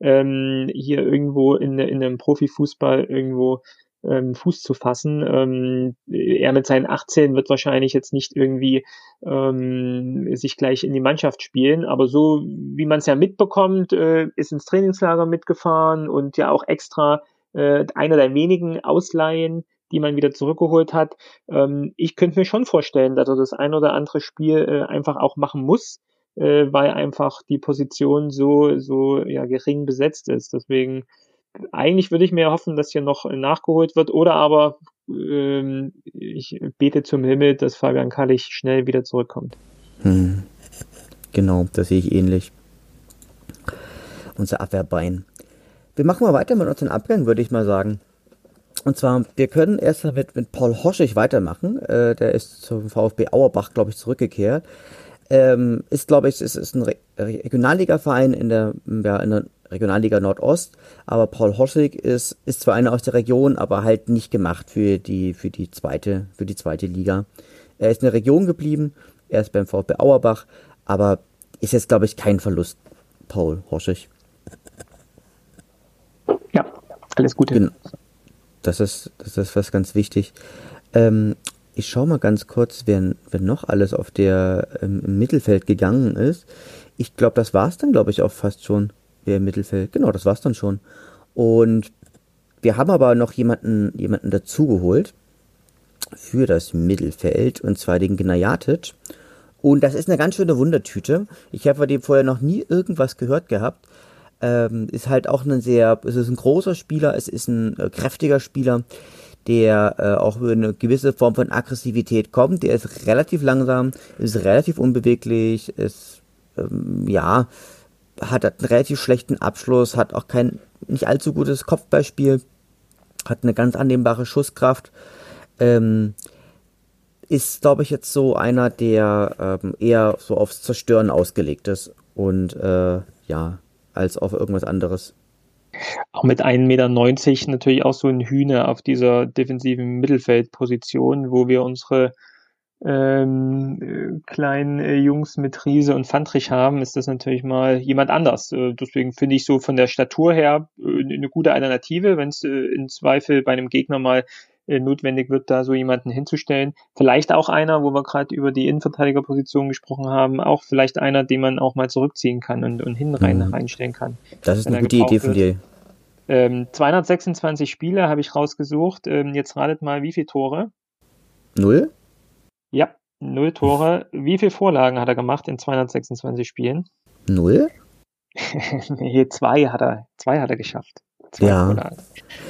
S1: ähm, hier irgendwo in, in einem Profifußball irgendwo ähm, Fuß zu fassen. Ähm, er mit seinen 18 wird wahrscheinlich jetzt nicht irgendwie ähm, sich gleich in die Mannschaft spielen, aber so wie man es ja mitbekommt, äh, ist ins Trainingslager mitgefahren und ja auch extra äh, einer der wenigen Ausleihen, die man wieder zurückgeholt hat. Ähm, ich könnte mir schon vorstellen, dass er das ein oder andere Spiel äh, einfach auch machen muss, äh, weil einfach die Position so so ja gering besetzt ist. Deswegen eigentlich würde ich mir hoffen, dass hier noch nachgeholt wird oder aber ähm, ich bete zum Himmel, dass Fabian Kallich schnell wieder zurückkommt. Hm.
S3: Genau, das sehe ich ähnlich. Unser Abwehrbein. Wir machen mal weiter mit unseren Abgängen, würde ich mal sagen. Und zwar, wir können erst mit, mit Paul Hoschig weitermachen. Äh, der ist zum VfB Auerbach, glaube ich, zurückgekehrt. Ähm, ist, glaube ich, ist, ist ein Re Regionalliga-Verein in der, ja, in der Regionalliga Nordost, aber Paul Hoschig ist, ist zwar einer aus der Region, aber halt nicht gemacht für die, für die zweite, für die zweite Liga. Er ist in der Region geblieben, er ist beim VfB Auerbach, aber ist jetzt, glaube ich, kein Verlust, Paul Hoschig.
S1: Ja, alles Gute. Genau.
S3: Das ist, das ist was ganz wichtig. Ähm, ich schaue mal ganz kurz, wer, wer noch alles auf der ähm, im Mittelfeld gegangen ist. Ich glaube, das war es dann, glaube ich, auch fast schon im Mittelfeld. Genau, das war's dann schon. Und wir haben aber noch jemanden, jemanden dazugeholt für das Mittelfeld, und zwar den Gnajatic. Und das ist eine ganz schöne Wundertüte. Ich habe von dem vorher noch nie irgendwas gehört gehabt. Ähm, ist halt auch ein sehr, es ist ein großer Spieler, es ist ein äh, kräftiger Spieler, der äh, auch über eine gewisse Form von Aggressivität kommt. Der ist relativ langsam, ist relativ unbeweglich, ist, ähm, ja, hat einen relativ schlechten Abschluss, hat auch kein nicht allzu gutes Kopfballspiel, hat eine ganz annehmbare Schusskraft. Ähm, ist, glaube ich, jetzt so einer, der ähm, eher so aufs Zerstören ausgelegt ist und äh, ja, als auf irgendwas anderes.
S1: Auch mit 1,90 Meter natürlich auch so ein Hühner auf dieser defensiven Mittelfeldposition, wo wir unsere ähm, äh, kleinen äh, Jungs mit Riese und Fandrich haben, ist das natürlich mal jemand anders. Äh, deswegen finde ich so von der Statur her äh, eine gute Alternative, wenn es äh, in Zweifel bei einem Gegner mal äh, notwendig wird, da so jemanden hinzustellen. Vielleicht auch einer, wo wir gerade über die Innenverteidigerposition gesprochen haben, auch vielleicht einer, den man auch mal zurückziehen kann und, und hinten rein
S3: Mhm.
S1: reinstellen kann.
S3: Das ist eine gute Idee von dir.
S1: Ähm, 226 Spiele habe ich rausgesucht. Ähm, jetzt ratet mal, wie viele Tore?
S3: Null?
S1: Ja, null Tore. Wie viele Vorlagen hat er gemacht in 226 Spielen?
S3: Null? <laughs>
S1: nee, zwei hat er, zwei hat er geschafft. Zwei
S3: Ja.
S1: Vorlagen.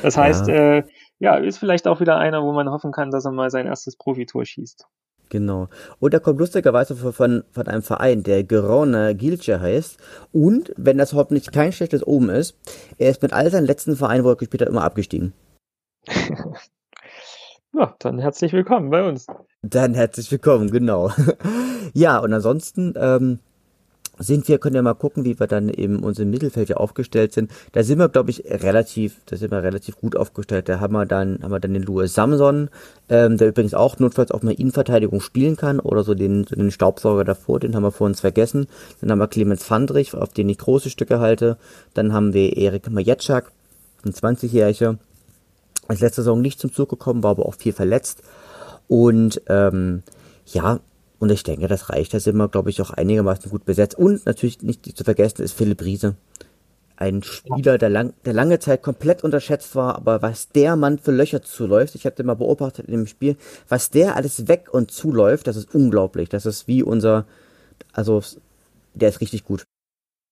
S1: Das heißt, äh, ja, ist vielleicht auch wieder einer, wo man hoffen kann, dass er mal sein erstes Profitor schießt.
S3: Genau. Und er kommt lustigerweise von, von, einem Verein, der Gerona Gilce heißt. Und, wenn das hoffentlich kein schlechtes Oben ist, er ist mit all seinen letzten Vereinen, wo er gespielt hat, immer abgestiegen. <laughs>
S1: Ja, dann herzlich willkommen bei uns.
S3: Dann herzlich willkommen, genau. <laughs> ja, und ansonsten ähm, sind wir, können wir mal gucken, wie wir dann eben unserem Mittelfeld ja aufgestellt sind. Da sind wir, glaube ich, relativ, da sind wir relativ gut aufgestellt. Da haben wir dann, haben wir dann den Louis Samson, ähm, der übrigens auch notfalls auch mal Innenverteidigung spielen kann oder so den, so den Staubsauger davor, den haben wir vor uns vergessen. Dann haben wir Clemens Fandrich, auf den ich große Stücke halte. Dann haben wir Erik Majetschak, ein 20-Jähriger. Ist letzte Saison nicht zum Zug gekommen, war aber auch viel verletzt. Und ähm, ja, und ich denke, das reicht. Da sind wir, glaube ich, auch einigermaßen gut besetzt. Und natürlich nicht zu vergessen ist Philipp Riese. Ein Spieler, der, lang, der lange Zeit komplett unterschätzt war, aber was der Mann für Löcher zuläuft, ich habe den mal beobachtet in dem Spiel, was der alles weg und zuläuft, das ist unglaublich. Das ist wie unser, also der ist richtig gut.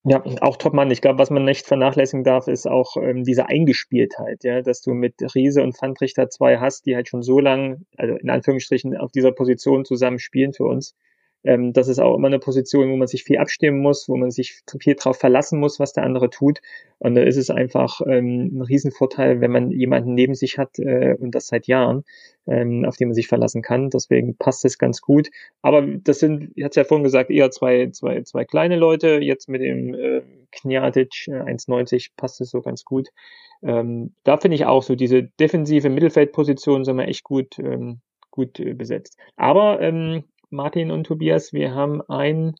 S1: Ja, auch Topmann. Ich glaube, was man nicht vernachlässigen darf, ist auch ähm, diese Eingespieltheit, ja, dass du mit Riese und Fandrichter zwei hast, die halt schon so lang, also in Anführungsstrichen, auf dieser Position zusammen spielen für uns. Ähm, das ist auch immer eine Position, wo man sich viel abstimmen muss, wo man sich viel drauf verlassen muss, was der andere tut. Und da ist es einfach ähm, ein Riesenvorteil, wenn man jemanden neben sich hat äh, und das seit Jahren, ähm, auf den man sich verlassen kann. Deswegen passt es ganz gut. Aber das sind, ich hatte ja vorhin gesagt, eher zwei, zwei, zwei kleine Leute. Jetzt mit dem äh, Kniatic äh, 1,90 passt es so ganz gut. Ähm, da finde ich auch so diese defensive Mittelfeldposition sind wir echt gut, ähm, gut äh, besetzt. Aber ähm, Martin und Tobias, wir haben einen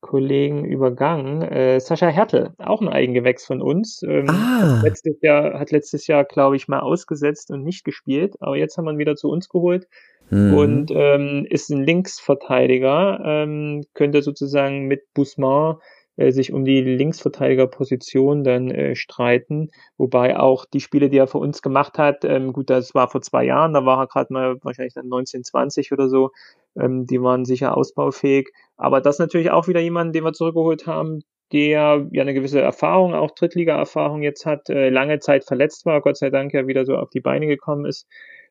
S1: Kollegen übergangen. Äh, Sascha Hertel, auch ein Eigengewächs von uns. Ähm,
S3: Ah.
S1: hat letztes Jahr, hat letztes Jahr, glaube ich, mal ausgesetzt und nicht gespielt. Aber jetzt haben wir ihn wieder zu uns geholt
S3: Mhm.
S1: und ähm, ist ein Linksverteidiger, ähm, könnte sozusagen mit Busman sich um die Linksverteidigerposition dann äh, streiten, wobei auch die Spiele, die er für uns gemacht hat, ähm, gut, das war vor zwei Jahren, da war er gerade mal wahrscheinlich dann 1920 oder so, ähm, die waren sicher ausbaufähig, aber das natürlich auch wieder jemand, den wir zurückgeholt haben, der ja eine gewisse Erfahrung, auch Drittliga-Erfahrung jetzt hat, äh, lange Zeit verletzt war, Gott sei Dank ja wieder so auf die Beine gekommen ist.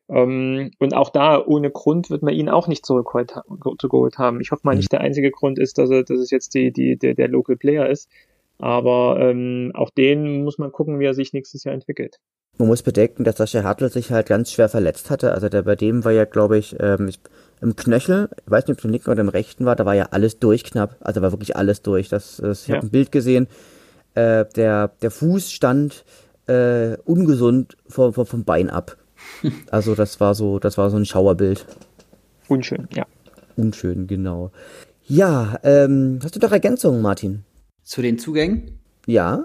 S1: Ähm, und auch da, ohne Grund, wird man ihn auch nicht zurückgeholt, ha- zurückgeholt haben. Ich hoffe mal
S3: Mhm.
S1: nicht der einzige Grund ist, dass, er, dass es jetzt die, die, der, der Local Player ist. Aber ähm, auch den muss man gucken, wie er sich nächstes Jahr entwickelt.
S3: Man muss bedenken, dass Sascha Hartl sich halt ganz schwer verletzt hatte. Also der bei dem war ja, glaube ich, ähm, im Knöchel, ich weiß nicht, ob es im linken oder im rechten war, da war ja alles durch knapp. Also war wirklich alles durch. Das, das ich
S1: Ja.
S3: habe ein Bild gesehen. Äh, der, der Fuß stand äh, ungesund vom, vom, vom Bein ab. <laughs> Also das war so, das war so ein Schauerbild.
S1: Unschön, ja.
S3: Unschön, genau. Ja, ähm, hast du doch Ergänzungen, Martin?
S2: Zu den Zugängen?
S3: Ja?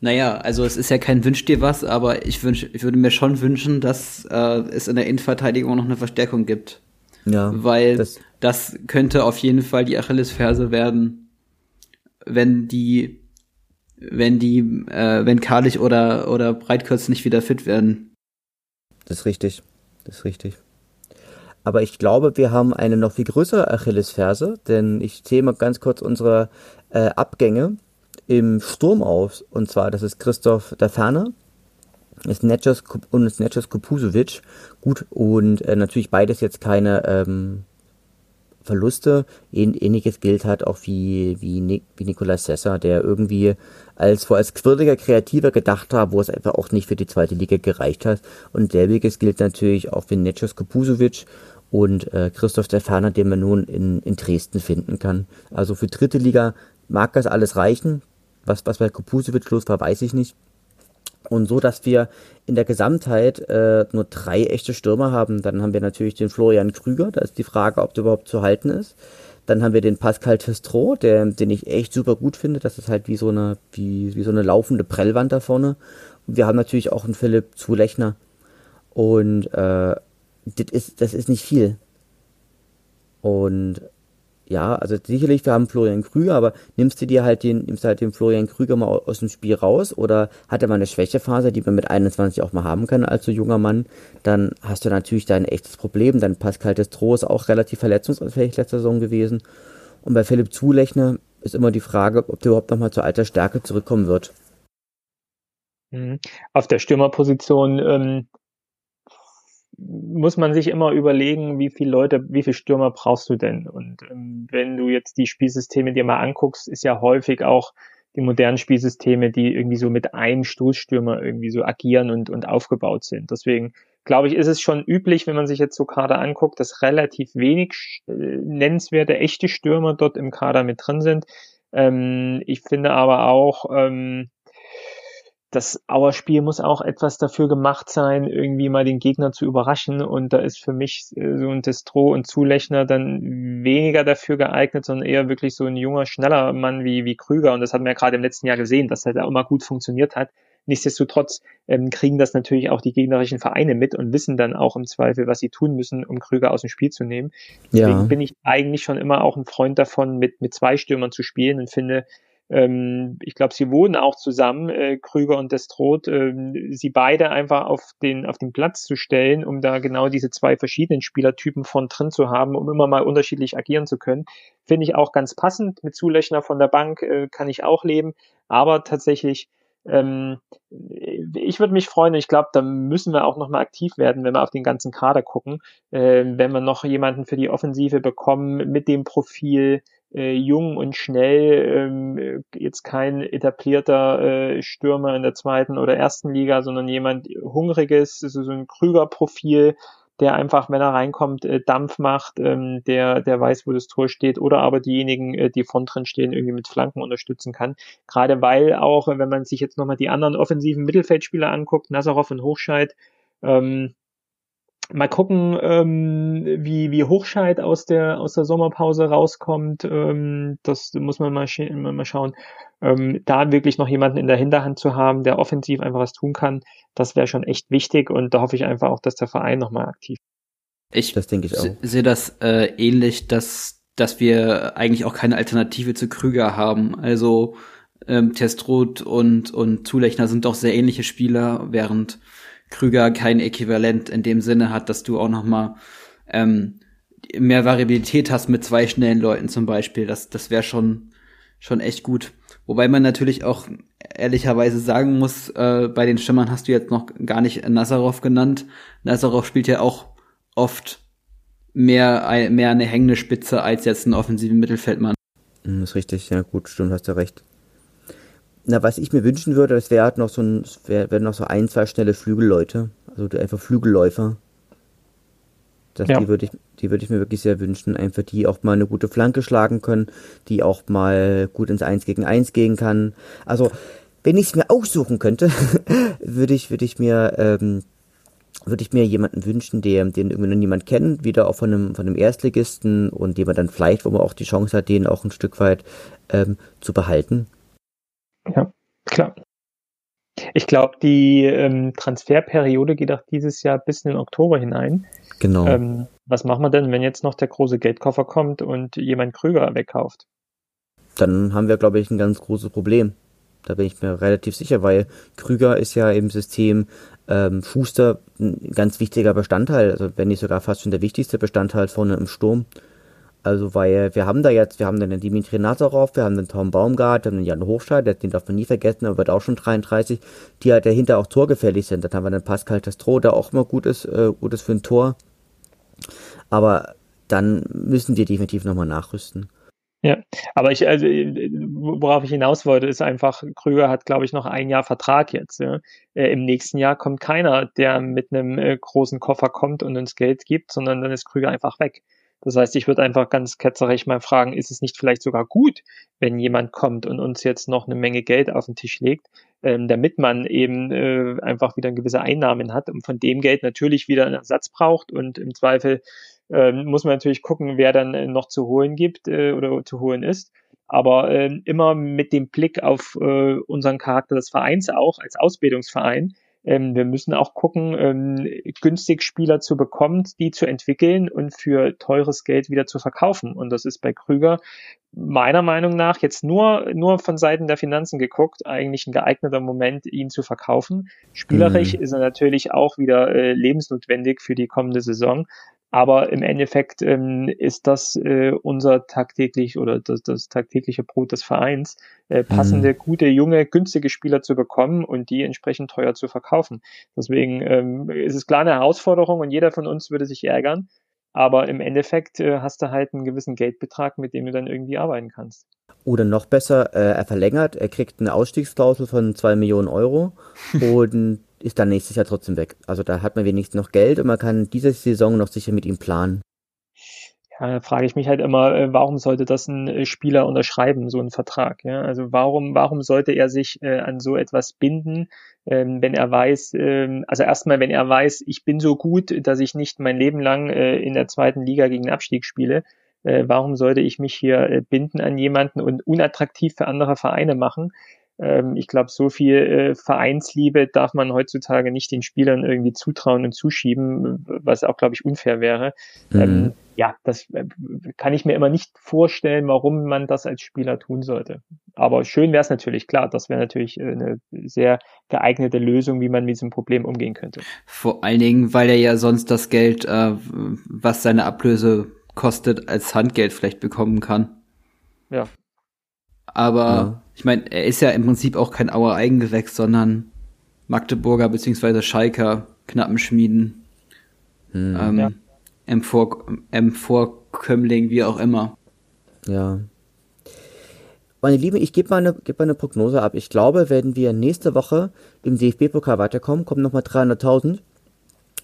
S2: Naja, also es ist ja kein Wünsch dir was, aber ich, wünsch, ich würde mir schon wünschen, dass äh, es in der Innenverteidigung noch eine Verstärkung gibt.
S3: Ja.
S2: Weil
S3: das-
S2: das, könnte auf jeden Fall die Achillesferse werden, wenn die, wenn die, äh, wenn Karlich oder, oder Breitkürz nicht wieder fit werden.
S3: Das ist richtig. Das ist richtig. Aber ich glaube, wir haben eine noch viel größere Achillesferse, denn ich zähle mal ganz kurz unsere äh, Abgänge im Sturm auf. Und zwar, das ist Christoph der Ferner, ist Netschos und ist Netschos Kupusovic. Gut, und äh, natürlich beides jetzt keine ähm, Verluste. Ähn, ähnliches gilt halt auch wie, wie, Ni wie Nicolas Sessa, der irgendwie als vor als quirliger Kreativer gedacht hat, wo es einfach auch nicht für die zweite Liga gereicht hat. Und selbiges gilt natürlich auch für Netschos Kupusovic und äh, Christoph Stefaner, den man nun in, in Dresden finden kann. Also für dritte Liga mag das alles reichen. Was, was bei Kupusovic los war, weiß ich nicht. Und so, dass wir in der Gesamtheit äh, nur drei echte Stürmer haben. Dann haben wir natürlich den Florian Krüger, da ist die Frage, ob der überhaupt zu halten ist. Dann haben wir den Pascal Testro, der, den ich echt super gut finde. Das ist halt wie so eine, wie, wie so eine laufende Prellwand da vorne. Und wir haben natürlich auch einen Philipp Zulechner. Und äh, das ist, das ist nicht viel. Und ja, also sicherlich, wir haben Florian Krüger, aber nimmst du dir halt den, nimmst halt den Florian Krüger mal aus dem Spiel raus oder hat er mal eine Schwächephase, die man mit 21 auch mal haben kann als so junger Mann, dann hast du natürlich da ein echtes Problem. Dann Pascal Destro ist auch relativ verletzungsanfällig letzte Saison gewesen. Und bei Philipp Zulechner ist immer die Frage, ob der überhaupt nochmal zur alter Stärke zurückkommen wird.
S1: Mhm. Auf der Stürmerposition ähm, muss man sich immer überlegen, wie viele Leute, wie viele Stürmer brauchst du denn? Und ähm, wenn du jetzt die Spielsysteme dir mal anguckst, ist ja häufig auch die modernen Spielsysteme, die irgendwie so mit einem Stoßstürmer irgendwie so agieren und, und aufgebaut sind. Deswegen glaube ich, ist es schon üblich, wenn man sich jetzt so Kader anguckt, dass relativ wenig äh, nennenswerte echte Stürmer dort im Kader mit drin sind. Ähm, ich finde aber auch, ähm, das Auerspiel muss auch etwas dafür gemacht sein, irgendwie mal den Gegner zu überraschen. Und da ist für mich äh, so ein Destro und Zulechner dann weniger dafür geeignet, sondern eher wirklich so ein junger, schneller Mann wie, wie Krüger. Und das hat man ja gerade im letzten Jahr gesehen, dass er da immer gut funktioniert hat. Nichtsdestotrotz ähm, kriegen das natürlich auch die gegnerischen Vereine mit und wissen dann auch im Zweifel, was sie tun müssen, um Krüger aus dem Spiel zu nehmen. Deswegen ja. bin ich eigentlich schon immer auch ein Freund davon, mit, mit zwei Stürmern zu spielen und finde, ähm, ich glaube, sie wohnen auch zusammen, äh, Krüger und Destroth, äh, sie beide einfach auf den, auf den Platz zu stellen, um da genau diese zwei verschiedenen Spielertypen von drin zu haben, um immer mal unterschiedlich agieren zu können. Finde ich auch ganz passend. Mit Zulechner von der Bank äh, kann ich auch leben, aber tatsächlich ähm, ich würde mich freuen, ich glaube, da müssen wir auch nochmal aktiv werden, wenn wir auf den ganzen Kader gucken, äh, wenn wir noch jemanden für die Offensive bekommen mit dem Profil, äh, jung und schnell, ähm, jetzt kein etablierter äh, Stürmer in der zweiten oder ersten Liga, sondern jemand hungriges, so ein Krüger-Profil, der einfach, wenn er reinkommt, äh, Dampf macht, ähm, der, der weiß, wo das Tor steht, oder aber diejenigen, äh, die vorn drin stehen, irgendwie mit Flanken unterstützen kann. Gerade weil auch, wenn man sich jetzt nochmal die anderen offensiven Mittelfeldspieler anguckt, Nazarov und Hochscheid, ähm, Mal gucken, ähm, wie, wie Hochscheid aus der, aus der Sommerpause rauskommt. Ähm, das muss man mal, sch mal schauen. Ähm, da wirklich noch jemanden in der Hinterhand zu haben, der offensiv einfach was tun kann, das wäre schon echt wichtig und da hoffe ich einfach auch, dass der Verein nochmal aktiv
S2: ich, das denke ich auch. sehe das äh, ähnlich, dass, dass wir eigentlich auch keine Alternative zu Krüger haben. Also ähm, Testrot und, und Zulechner sind doch sehr ähnliche Spieler, während Krüger kein Äquivalent in dem Sinne hat, dass du auch noch mal ähm, mehr Variabilität hast mit zwei schnellen Leuten zum Beispiel. Das, das wäre schon, schon echt gut. Wobei man natürlich auch ehrlicherweise sagen muss, äh, bei den Stimmern hast du jetzt noch gar nicht Nazarov genannt. Nazarov spielt ja auch oft mehr, mehr eine hängende Spitze als jetzt ein offensiven Mittelfeldmann.
S3: Das hm, ist richtig, ja gut, stimmt, hast du recht. Na, was ich mir wünschen würde, es wäre halt noch so ein, wäre wär noch so ein, zwei schnelle Flügelleute. Also einfach Flügelläufer. Das, ja. Die würde ich, die würde ich mir wirklich sehr wünschen. Einfach die auch mal eine gute Flanke schlagen können, die auch mal gut ins Eins gegen Eins gehen kann. Also, wenn ich es mir aussuchen könnte, <laughs> würde ich, würde ich mir, ähm, würde ich mir jemanden wünschen, der, den irgendwie noch niemand kennt, wieder auch von einem, von einem Erstligisten und den man dann vielleicht, wo man auch die Chance hat, den auch ein Stück weit ähm, zu behalten.
S1: Ja, klar. Ich glaube, die ähm, Transferperiode geht auch dieses Jahr bis in den Oktober hinein.
S3: Genau.
S1: Ähm, was machen wir denn, wenn jetzt noch der große Geldkoffer kommt und jemand Krüger wegkauft?
S3: Dann haben wir, glaube ich, ein ganz großes Problem. Da bin ich mir relativ sicher, weil Krüger ist ja im System ähm, Schuster ein ganz wichtiger Bestandteil, also wenn nicht sogar fast schon der wichtigste Bestandteil vorne im Sturm. Also, weil wir haben da jetzt, wir haben dann den Dimitri Nazarov, wir haben den Tom Baumgart, wir haben den Jan Hochscheid, den darf man nie vergessen, er wird auch schon 33, die halt dahinter auch torgefällig sind. Dann haben wir den Pascal Testro, der auch immer gut ist, äh, gut ist für ein Tor. Aber dann müssen wir definitiv nochmal nachrüsten.
S1: Ja, aber ich, also, worauf ich hinaus wollte, ist einfach, Krüger hat, glaube ich, noch ein Jahr Vertrag jetzt. Ja. Äh, Im nächsten Jahr kommt keiner, der mit einem äh, großen Koffer kommt und uns Geld gibt, sondern dann ist Krüger einfach weg. Das heißt, ich würde einfach ganz ketzerisch mal fragen, ist es nicht vielleicht sogar gut, wenn jemand kommt und uns jetzt noch eine Menge Geld auf den Tisch legt, ähm, damit man eben äh, einfach wieder gewisse Einnahmen hat und von dem Geld natürlich wieder einen Ersatz braucht und im Zweifel äh, muss man natürlich gucken, wer dann äh, noch zu holen gibt äh, oder zu holen ist. Aber äh, immer mit dem Blick auf äh, unseren Charakter des Vereins auch als Ausbildungsverein, ähm, wir müssen auch gucken, ähm, günstig Spieler zu bekommen, die zu entwickeln und für teures Geld wieder zu verkaufen. Und das ist bei Krüger meiner Meinung nach jetzt nur, nur von Seiten der Finanzen geguckt, eigentlich ein geeigneter Moment, ihn zu verkaufen. Spielerisch mhm. ist er natürlich auch wieder äh, lebensnotwendig für die kommende Saison. Aber im Endeffekt ähm, ist das äh, unser tagtäglich oder das, das tagtägliche Brot des Vereins, äh, passende, mhm. gute, junge, günstige Spieler zu bekommen und die entsprechend teuer zu verkaufen. Deswegen ähm, ist es klar eine Herausforderung und jeder von uns würde sich ärgern. Aber im Endeffekt äh, hast du halt einen gewissen Geldbetrag, mit dem du dann irgendwie arbeiten kannst.
S3: Oder noch besser, äh, er verlängert, er kriegt eine Ausstiegsklausel von zwei Millionen Euro <laughs> und ist dann nächstes Jahr trotzdem weg. Also da hat man wenigstens noch Geld und man kann diese Saison noch sicher mit ihm planen.
S1: Ja, da frage ich mich halt immer, äh, warum sollte das ein äh, Spieler unterschreiben, so einen Vertrag? Ja? Also warum, warum sollte er sich äh, an so etwas binden, ähm, wenn er weiß, ähm, also erstmal, wenn er weiß, ich bin so gut, dass ich nicht mein Leben lang äh, in der zweiten Liga gegen Abstieg spiele, äh, warum sollte ich mich hier äh, binden an jemanden und unattraktiv für andere Vereine machen? Ähm, ich glaube, so viel äh, Vereinsliebe darf man heutzutage nicht den Spielern irgendwie zutrauen und zuschieben, was auch, glaube ich, unfair wäre. Mhm. Ähm, ja, das äh, kann ich mir immer nicht vorstellen, warum man das als Spieler tun sollte. Aber schön wäre es natürlich, klar, das wäre natürlich äh, eine sehr geeignete Lösung, wie man mit diesem Problem umgehen könnte.
S2: Vor allen Dingen, weil er ja sonst das Geld, äh, was seine Ablöse kostet, als Handgeld vielleicht bekommen kann.
S1: Ja.
S2: Aber ja. Ich meine, er ist ja im Prinzip auch kein Auer Eigengewächs, sondern Magdeburger bzw. Schalker Knappenschmieden. Hm. Ähm, ja. M4-Kömmling, wie auch immer.
S3: Ja. Meine Lieben, ich gebe mal, eine, geb mal eine Prognose ab. Ich glaube, wenn wir nächste Woche im DFB-Pokal weiterkommen, kommen nochmal 300.000.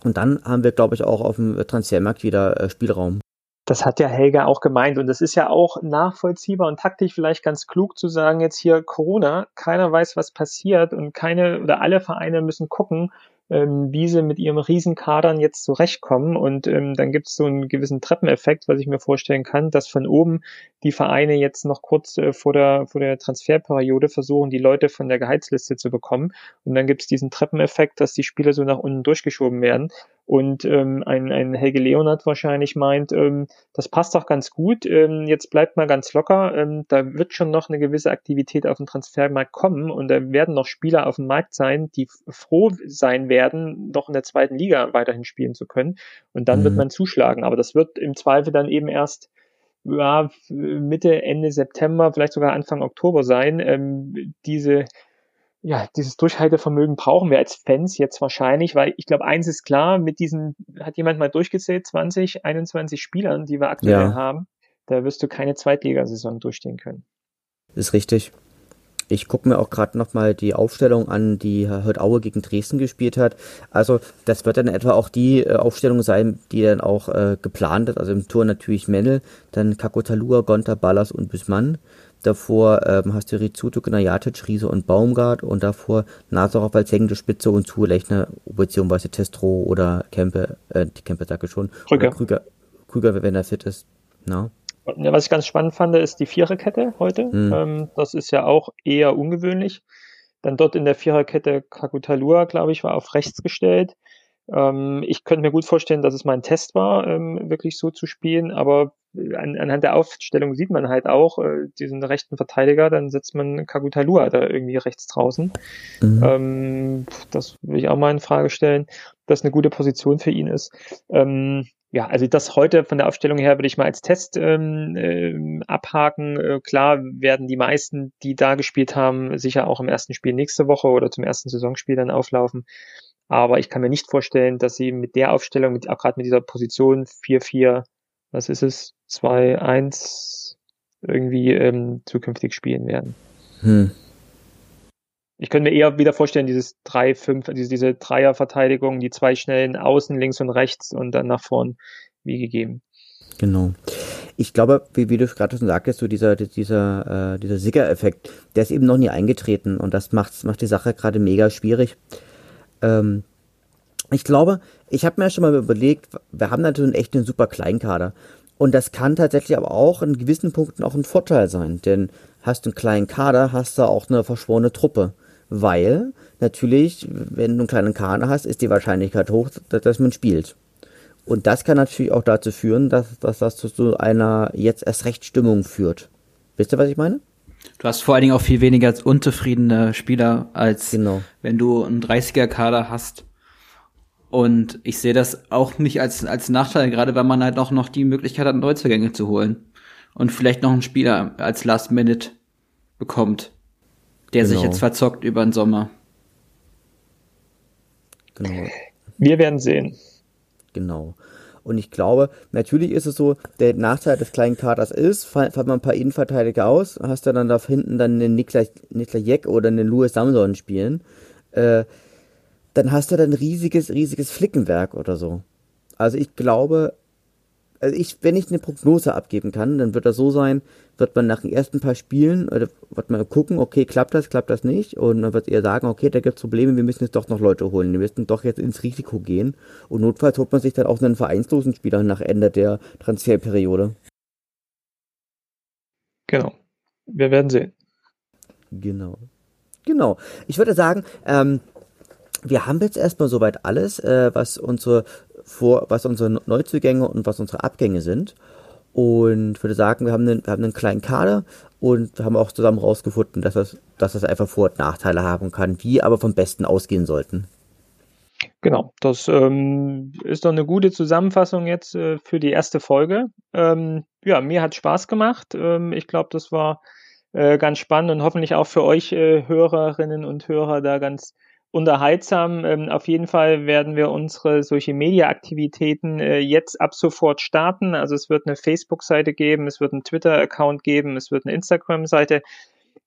S3: Und dann haben wir, glaube ich, auch auf dem Transfermarkt wieder äh, Spielraum.
S1: Das hat ja Helga auch gemeint und das ist ja auch nachvollziehbar und taktisch vielleicht ganz klug zu sagen, jetzt hier Corona, keiner weiß, was passiert und keine oder alle Vereine müssen gucken, ähm, wie sie mit ihrem Riesenkadern jetzt zurechtkommen. Und ähm, dann gibt es so einen gewissen Treppeneffekt, was ich mir vorstellen kann, dass von oben die Vereine jetzt noch kurz äh, vor, der, vor der Transferperiode versuchen, die Leute von der Gehaltsliste zu bekommen. Und dann gibt es diesen Treppeneffekt, dass die Spieler so nach unten durchgeschoben werden. Und ähm, ein, ein Helge Leonard wahrscheinlich meint, ähm, das passt doch ganz gut, ähm, jetzt bleibt mal ganz locker, ähm, da wird schon noch eine gewisse Aktivität auf dem Transfermarkt kommen und da werden noch Spieler auf dem Markt sein, die froh sein werden, noch in der zweiten Liga weiterhin spielen zu können. Und dann mhm. wird man zuschlagen. Aber das wird im Zweifel dann eben erst ja, Mitte, Ende September, vielleicht sogar Anfang Oktober sein. Ähm, diese ja, dieses Durchhaltevermögen brauchen wir als Fans jetzt wahrscheinlich, weil ich glaube, eins ist klar, mit diesen, hat jemand mal durchgezählt, 20, 21 Spielern, die wir aktuell ja. haben, da wirst du keine Zweitligasaison durchstehen können.
S3: Ist richtig. Ich gucke mir auch gerade nochmal die Aufstellung an, die Hört Aue gegen Dresden gespielt hat. Also das wird dann etwa auch die äh, Aufstellung sein, die dann auch äh, geplant ist. Also im Tor natürlich Mendel, dann Kakotalua, Gonta, Ballas und Bismann. Davor ähm, hast du Rizuto, Gnajatic, Riese und Baumgart und davor Nazarov als hängende Spitze und Zulechner beziehungsweise Testro oder Kempe, äh, Kempe sage ich schon.
S1: Krüger.
S3: Krüger, Krüger, wenn er fit ist. No.
S1: Was ich ganz spannend fand, ist die Viererkette heute. Hm. Ähm, das ist ja auch eher ungewöhnlich. Dann dort in der Viererkette Kakutalua, glaube ich, war auf rechts gestellt. Ähm, ich könnte mir gut vorstellen, dass es mal ein Test war, ähm, wirklich so zu spielen, aber an, anhand der Aufstellung sieht man halt auch äh, diesen rechten Verteidiger, dann setzt man Kagutalua da irgendwie rechts draußen. Mhm. Ähm, das will ich auch mal in Frage stellen, dass eine gute Position für ihn ist. Ähm, ja, also das heute von der Aufstellung her würde ich mal als Test ähm, äh, abhaken. Äh, klar werden die meisten, die da gespielt haben, sicher auch im ersten Spiel nächste Woche oder zum ersten Saisonspiel dann auflaufen. Aber ich kann mir nicht vorstellen, dass sie mit der Aufstellung, mit, auch gerade mit dieser Position 4-4, was ist es, 2-1 irgendwie ähm, zukünftig spielen werden. Hm. Ich könnte mir eher wieder vorstellen, dieses 3-5, diese, diese Dreierverteidigung, die zwei schnellen Außen links und rechts und dann nach vorn wie gegeben.
S3: Genau. ich glaube, wie, wie du gerade schon sagtest, so dieser, dieser, äh, dieser Sigger-Effekt, der ist eben noch nie eingetreten und das macht, macht die Sache gerade mega schwierig. Ähm, ich glaube, ich habe mir schon mal überlegt, wir haben natürlich echt einen super Kleinkader. Und das kann tatsächlich aber auch in gewissen Punkten auch ein Vorteil sein. Denn hast du einen kleinen Kader, hast du auch eine verschworene Truppe. Weil natürlich, wenn du einen kleinen Kader hast, ist die Wahrscheinlichkeit hoch, dass man spielt. Und das kann natürlich auch dazu führen, dass, dass das zu einer jetzt erst recht Stimmung führt. Wisst ihr, was ich meine?
S2: Du hast vor allen Dingen auch viel weniger unzufriedene Spieler, als
S3: genau.
S2: wenn du einen 30er-Kader hast. Und ich sehe das auch nicht als, als Nachteil, gerade weil man halt auch noch die Möglichkeit hat, Neuzugänge zu holen. Und vielleicht noch einen Spieler als Last Minute bekommt, der genau. sich jetzt verzockt über den Sommer.
S1: Genau. Wir werden sehen.
S3: Genau. Und ich glaube, natürlich ist es so, der Nachteil des kleinen Kaders ist, fall man ein paar Innenverteidiger aus, hast du dann da hinten dann einen Niklas, Niklas Jeck oder einen Louis Samson spielen, äh, dann hast du dann ein riesiges, riesiges Flickenwerk oder so. Also ich glaube, also ich, wenn ich eine Prognose abgeben kann, dann wird das so sein, wird man nach den ersten paar Spielen, oder wird man gucken, okay, klappt das, klappt das nicht, und dann wird eher sagen, okay, da gibt es Probleme, wir müssen jetzt doch noch Leute holen, wir müssen doch jetzt ins Risiko gehen, und notfalls holt man sich dann auch einen vereinslosen Spieler nach Ende der Transferperiode.
S1: Genau. Wir werden sehen.
S3: Genau. Genau. Ich würde sagen, ähm, wir haben jetzt erstmal soweit alles, äh, was unsere vor, was unsere Neuzugänge und was unsere Abgänge sind. Und würde sagen, wir haben einen, wir haben einen kleinen Kader und haben auch zusammen rausgefunden, dass das, dass das einfach Vor- und Nachteile haben kann, die aber vom Besten ausgehen sollten.
S1: Genau, das ähm, ist doch eine gute Zusammenfassung jetzt äh, für die erste Folge. Ähm, ja, mir hat Spaß gemacht. Ähm, ich glaube, das war äh, ganz spannend und hoffentlich auch für euch äh, Hörerinnen und Hörer da ganz unterhaltsam. Ähm, auf jeden Fall werden wir unsere Social Media Aktivitäten äh, jetzt ab sofort starten. Also es wird eine Facebook-Seite geben, es wird einen Twitter-Account geben, es wird eine Instagram-Seite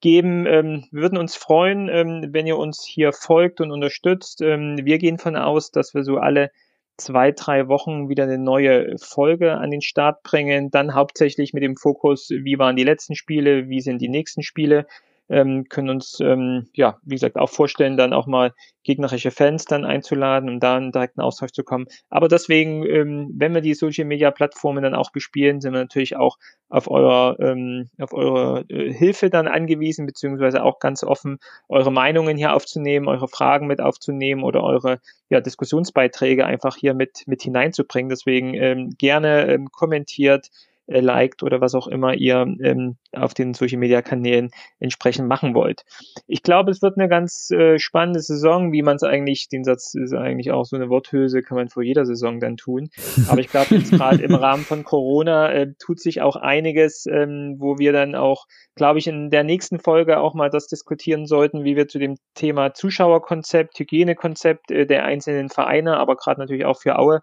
S1: geben. Ähm, wir würden uns freuen, ähm, wenn ihr uns hier folgt und unterstützt. Ähm, wir gehen von aus, dass wir so alle zwei, drei Wochen wieder eine neue Folge an den Start bringen. Dann hauptsächlich mit dem Fokus, wie waren die letzten Spiele, wie sind die nächsten Spiele ähm, können uns, ähm, ja, wie gesagt, auch vorstellen, dann auch mal gegnerische Fans dann einzuladen, um da einen direkten Austausch zu kommen. Aber deswegen, ähm, wenn wir die Social Media Plattformen dann auch bespielen, sind wir natürlich auch auf eurer, ähm, auf eure äh, Hilfe dann angewiesen, beziehungsweise auch ganz offen, eure Meinungen hier aufzunehmen, eure Fragen mit aufzunehmen oder eure ja, Diskussionsbeiträge einfach hier mit, mit hineinzubringen. Deswegen ähm, gerne ähm, kommentiert, äh, liked oder was auch immer ihr ähm, auf den Social Media Kanälen entsprechend machen wollt. Ich glaube, es wird eine ganz äh, spannende Saison, wie man es eigentlich, den Satz ist eigentlich auch so eine Worthülse, kann man vor jeder Saison dann tun. <laughs> Aber ich glaube, jetzt gerade im Rahmen von Corona äh, tut sich auch einiges, ähm, wo wir dann auch, glaube ich, in der nächsten Folge auch mal das diskutieren sollten, wie wir zu dem Thema Zuschauerkonzept, Hygienekonzept äh, der einzelnen Vereine, aber gerade natürlich auch für Aue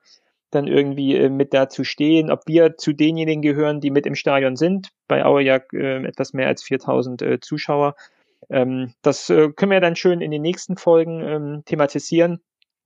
S1: dann irgendwie äh, mit dazu stehen, ob wir zu denjenigen gehören, die mit im Stadion sind. Bei Aue ja äh, etwas mehr als 4000 äh, Zuschauer. Ähm, das können wir dann schön in den nächsten Folgen ähm, thematisieren.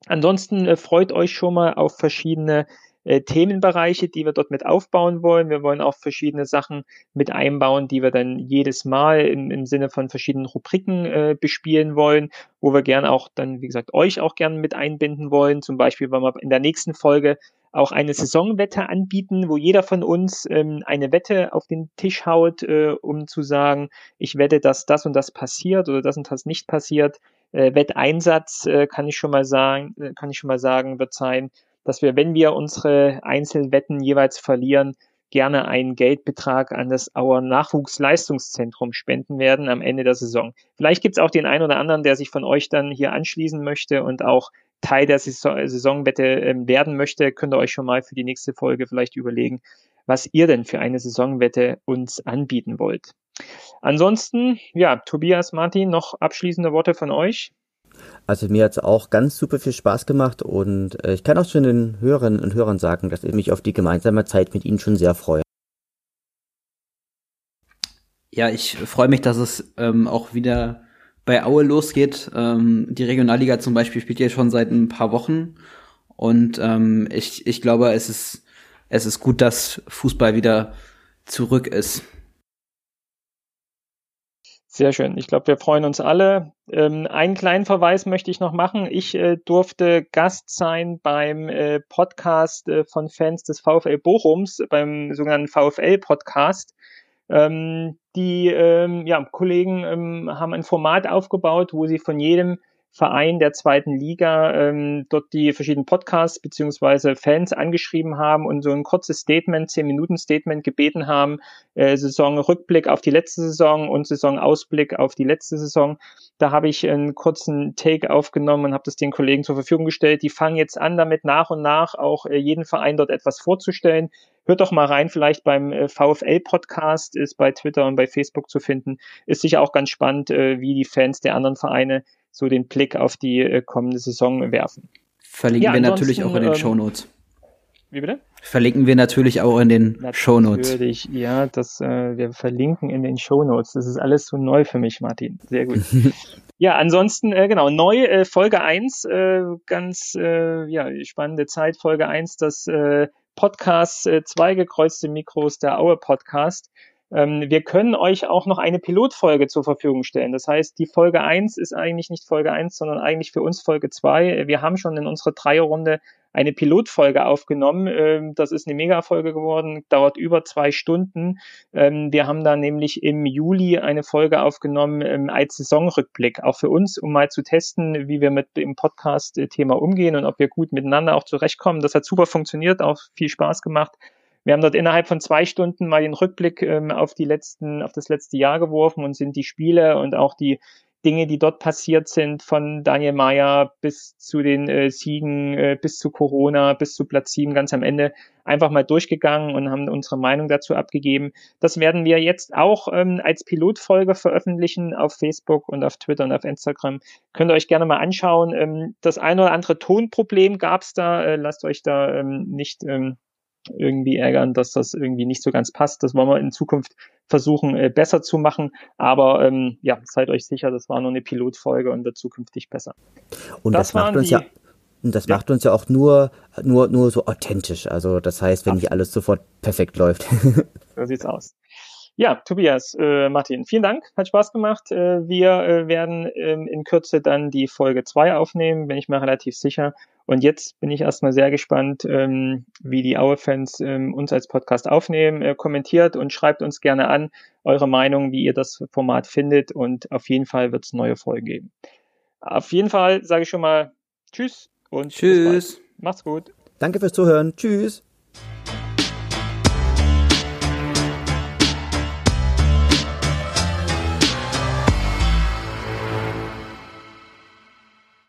S1: Ansonsten freut euch schon mal auf verschiedene Themenbereiche, die wir dort mit aufbauen wollen. Wir wollen auch verschiedene Sachen mit einbauen, die wir dann jedes Mal im, im Sinne von verschiedenen Rubriken äh, bespielen wollen, wo wir gern auch dann, wie gesagt, euch auch gern mit einbinden wollen. Zum Beispiel, wenn wir in der nächsten Folge auch eine Saisonwette anbieten, wo jeder von uns ähm, eine Wette auf den Tisch haut, äh, um zu sagen, ich wette, dass das und das passiert oder das und das nicht passiert. Äh, Wetteinsatz äh, kann ich schon mal sagen, äh, kann ich schon mal sagen, wird sein, dass wir, wenn wir unsere Einzelwetten jeweils verlieren, gerne einen Geldbetrag an das Auer Nachwuchsleistungszentrum spenden werden am Ende der Saison. Vielleicht gibt es auch den einen oder anderen, der sich von euch dann hier anschließen möchte und auch Teil der Saisonwette ähm, werden möchte, könnt ihr euch schon mal für die nächste Folge vielleicht überlegen, was ihr denn für eine Saisonwette uns anbieten wollt. Ansonsten, ja, Tobias, Martin, noch abschließende Worte von euch?
S3: Also mir hat es auch ganz super viel Spaß gemacht und äh, ich kann auch schon den Hörerinnen und Hörern sagen, dass ich mich auf die gemeinsame Zeit mit ihnen schon sehr freue.
S2: Ja, ich freue mich, dass es ähm, auch wieder bei Aue losgeht. Ähm, die Regionalliga zum Beispiel spielt ja schon seit ein paar Wochen. Und ähm, ich, ich glaube, es ist, es ist gut, dass Fußball wieder zurück ist.
S1: Sehr schön. Ich glaube, wir freuen uns alle. Ähm, einen kleinen Verweis möchte ich noch machen. Ich äh, durfte Gast sein beim äh, Podcast äh, von Fans des VfL Bochums, beim sogenannten VfL-Podcast. Ähm, die ähm, ja, Kollegen ähm, haben ein Format aufgebaut, wo sie von jedem Verein der zweiten Liga ähm, dort die verschiedenen Podcasts beziehungsweise Fans angeschrieben haben und so ein kurzes Statement, zehn Minuten Statement gebeten haben, äh, Saisonrückblick auf die letzte Saison und Saisonausblick auf die letzte Saison. Da habe ich einen kurzen Take aufgenommen und habe das den Kollegen zur Verfügung gestellt. Die fangen jetzt an, damit nach und nach auch äh, jeden Verein dort etwas vorzustellen. Hört doch mal rein, vielleicht beim äh, VfL-Podcast, ist bei Twitter und bei Facebook zu finden. Ist sicher auch ganz spannend, äh, wie die Fans der anderen Vereine so den Blick auf die kommende Saison werfen.
S2: Verlinken ja, wir natürlich auch in den ähm, Show Notes.
S1: Wie bitte?
S2: Verlinken wir natürlich auch in den Show Notes.
S1: Natürlich, ja, das äh, wir verlinken in den Show Notes. Das ist alles so neu für mich, Martin. Sehr gut. <laughs> ja, ansonsten, äh, genau, neu äh, Folge 1, äh, ganz äh, ja, spannende Zeit, Folge 1, das äh, Podcast, äh, zwei gekreuzte Mikros, der Aue Podcast. Ähm, wir können euch auch noch eine Pilotfolge zur Verfügung stellen. Das heißt, die Folge 1 ist eigentlich nicht Folge 1, sondern eigentlich für uns Folge 2. Wir haben schon in unserer Dreierrunde eine Pilotfolge aufgenommen. Ähm, das ist eine Mega-Folge geworden, dauert über zwei Stunden. Ähm, wir haben da nämlich im Juli eine Folge aufgenommen als Saisonrückblick, auch für uns, um mal zu testen, wie wir mit dem Podcast-Thema umgehen und ob wir gut miteinander auch zurechtkommen. Das hat super funktioniert, auch viel Spaß gemacht. Wir haben dort innerhalb von zwei Stunden mal den Rückblick ähm, auf die letzten, auf das letzte Jahr geworfen und sind die Spiele und auch die Dinge, die dort passiert sind, von Daniel Mayer bis zu den äh, Siegen, äh, bis zu Corona, bis zu Platz 7 ganz am Ende einfach mal durchgegangen und haben unsere Meinung dazu abgegeben. Das werden wir jetzt auch ähm, als Pilotfolge veröffentlichen auf Facebook und auf Twitter und auf Instagram. Könnt ihr euch gerne mal anschauen. Ähm, das eine oder andere Tonproblem gab es da. Äh, lasst euch da ähm, nicht ähm, irgendwie ärgern, dass das irgendwie nicht so ganz passt. Das wollen wir in Zukunft versuchen, äh, besser zu machen. Aber ähm, ja, seid euch sicher, das war nur eine Pilotfolge und wird zukünftig besser.
S3: Und das, das macht uns ja. das ja. macht uns ja auch nur, nur, nur so authentisch. Also das heißt, wenn Absolut. nicht alles sofort perfekt läuft. <laughs>
S1: so sieht's aus. Ja, Tobias, äh, Martin, vielen Dank, hat Spaß gemacht. Äh, wir äh, werden ähm, in Kürze dann die Folge 2 aufnehmen, bin ich mir relativ sicher. Und jetzt bin ich erstmal sehr gespannt, ähm, wie die Aue-Fans ähm, uns als Podcast aufnehmen. Äh, kommentiert und schreibt uns gerne an eure Meinung, wie ihr das Format findet. Und auf jeden Fall wird es neue Folgen geben. Auf jeden Fall sage ich schon mal Tschüss und
S2: Tschüss.
S1: Macht's gut.
S3: Danke fürs Zuhören. Tschüss.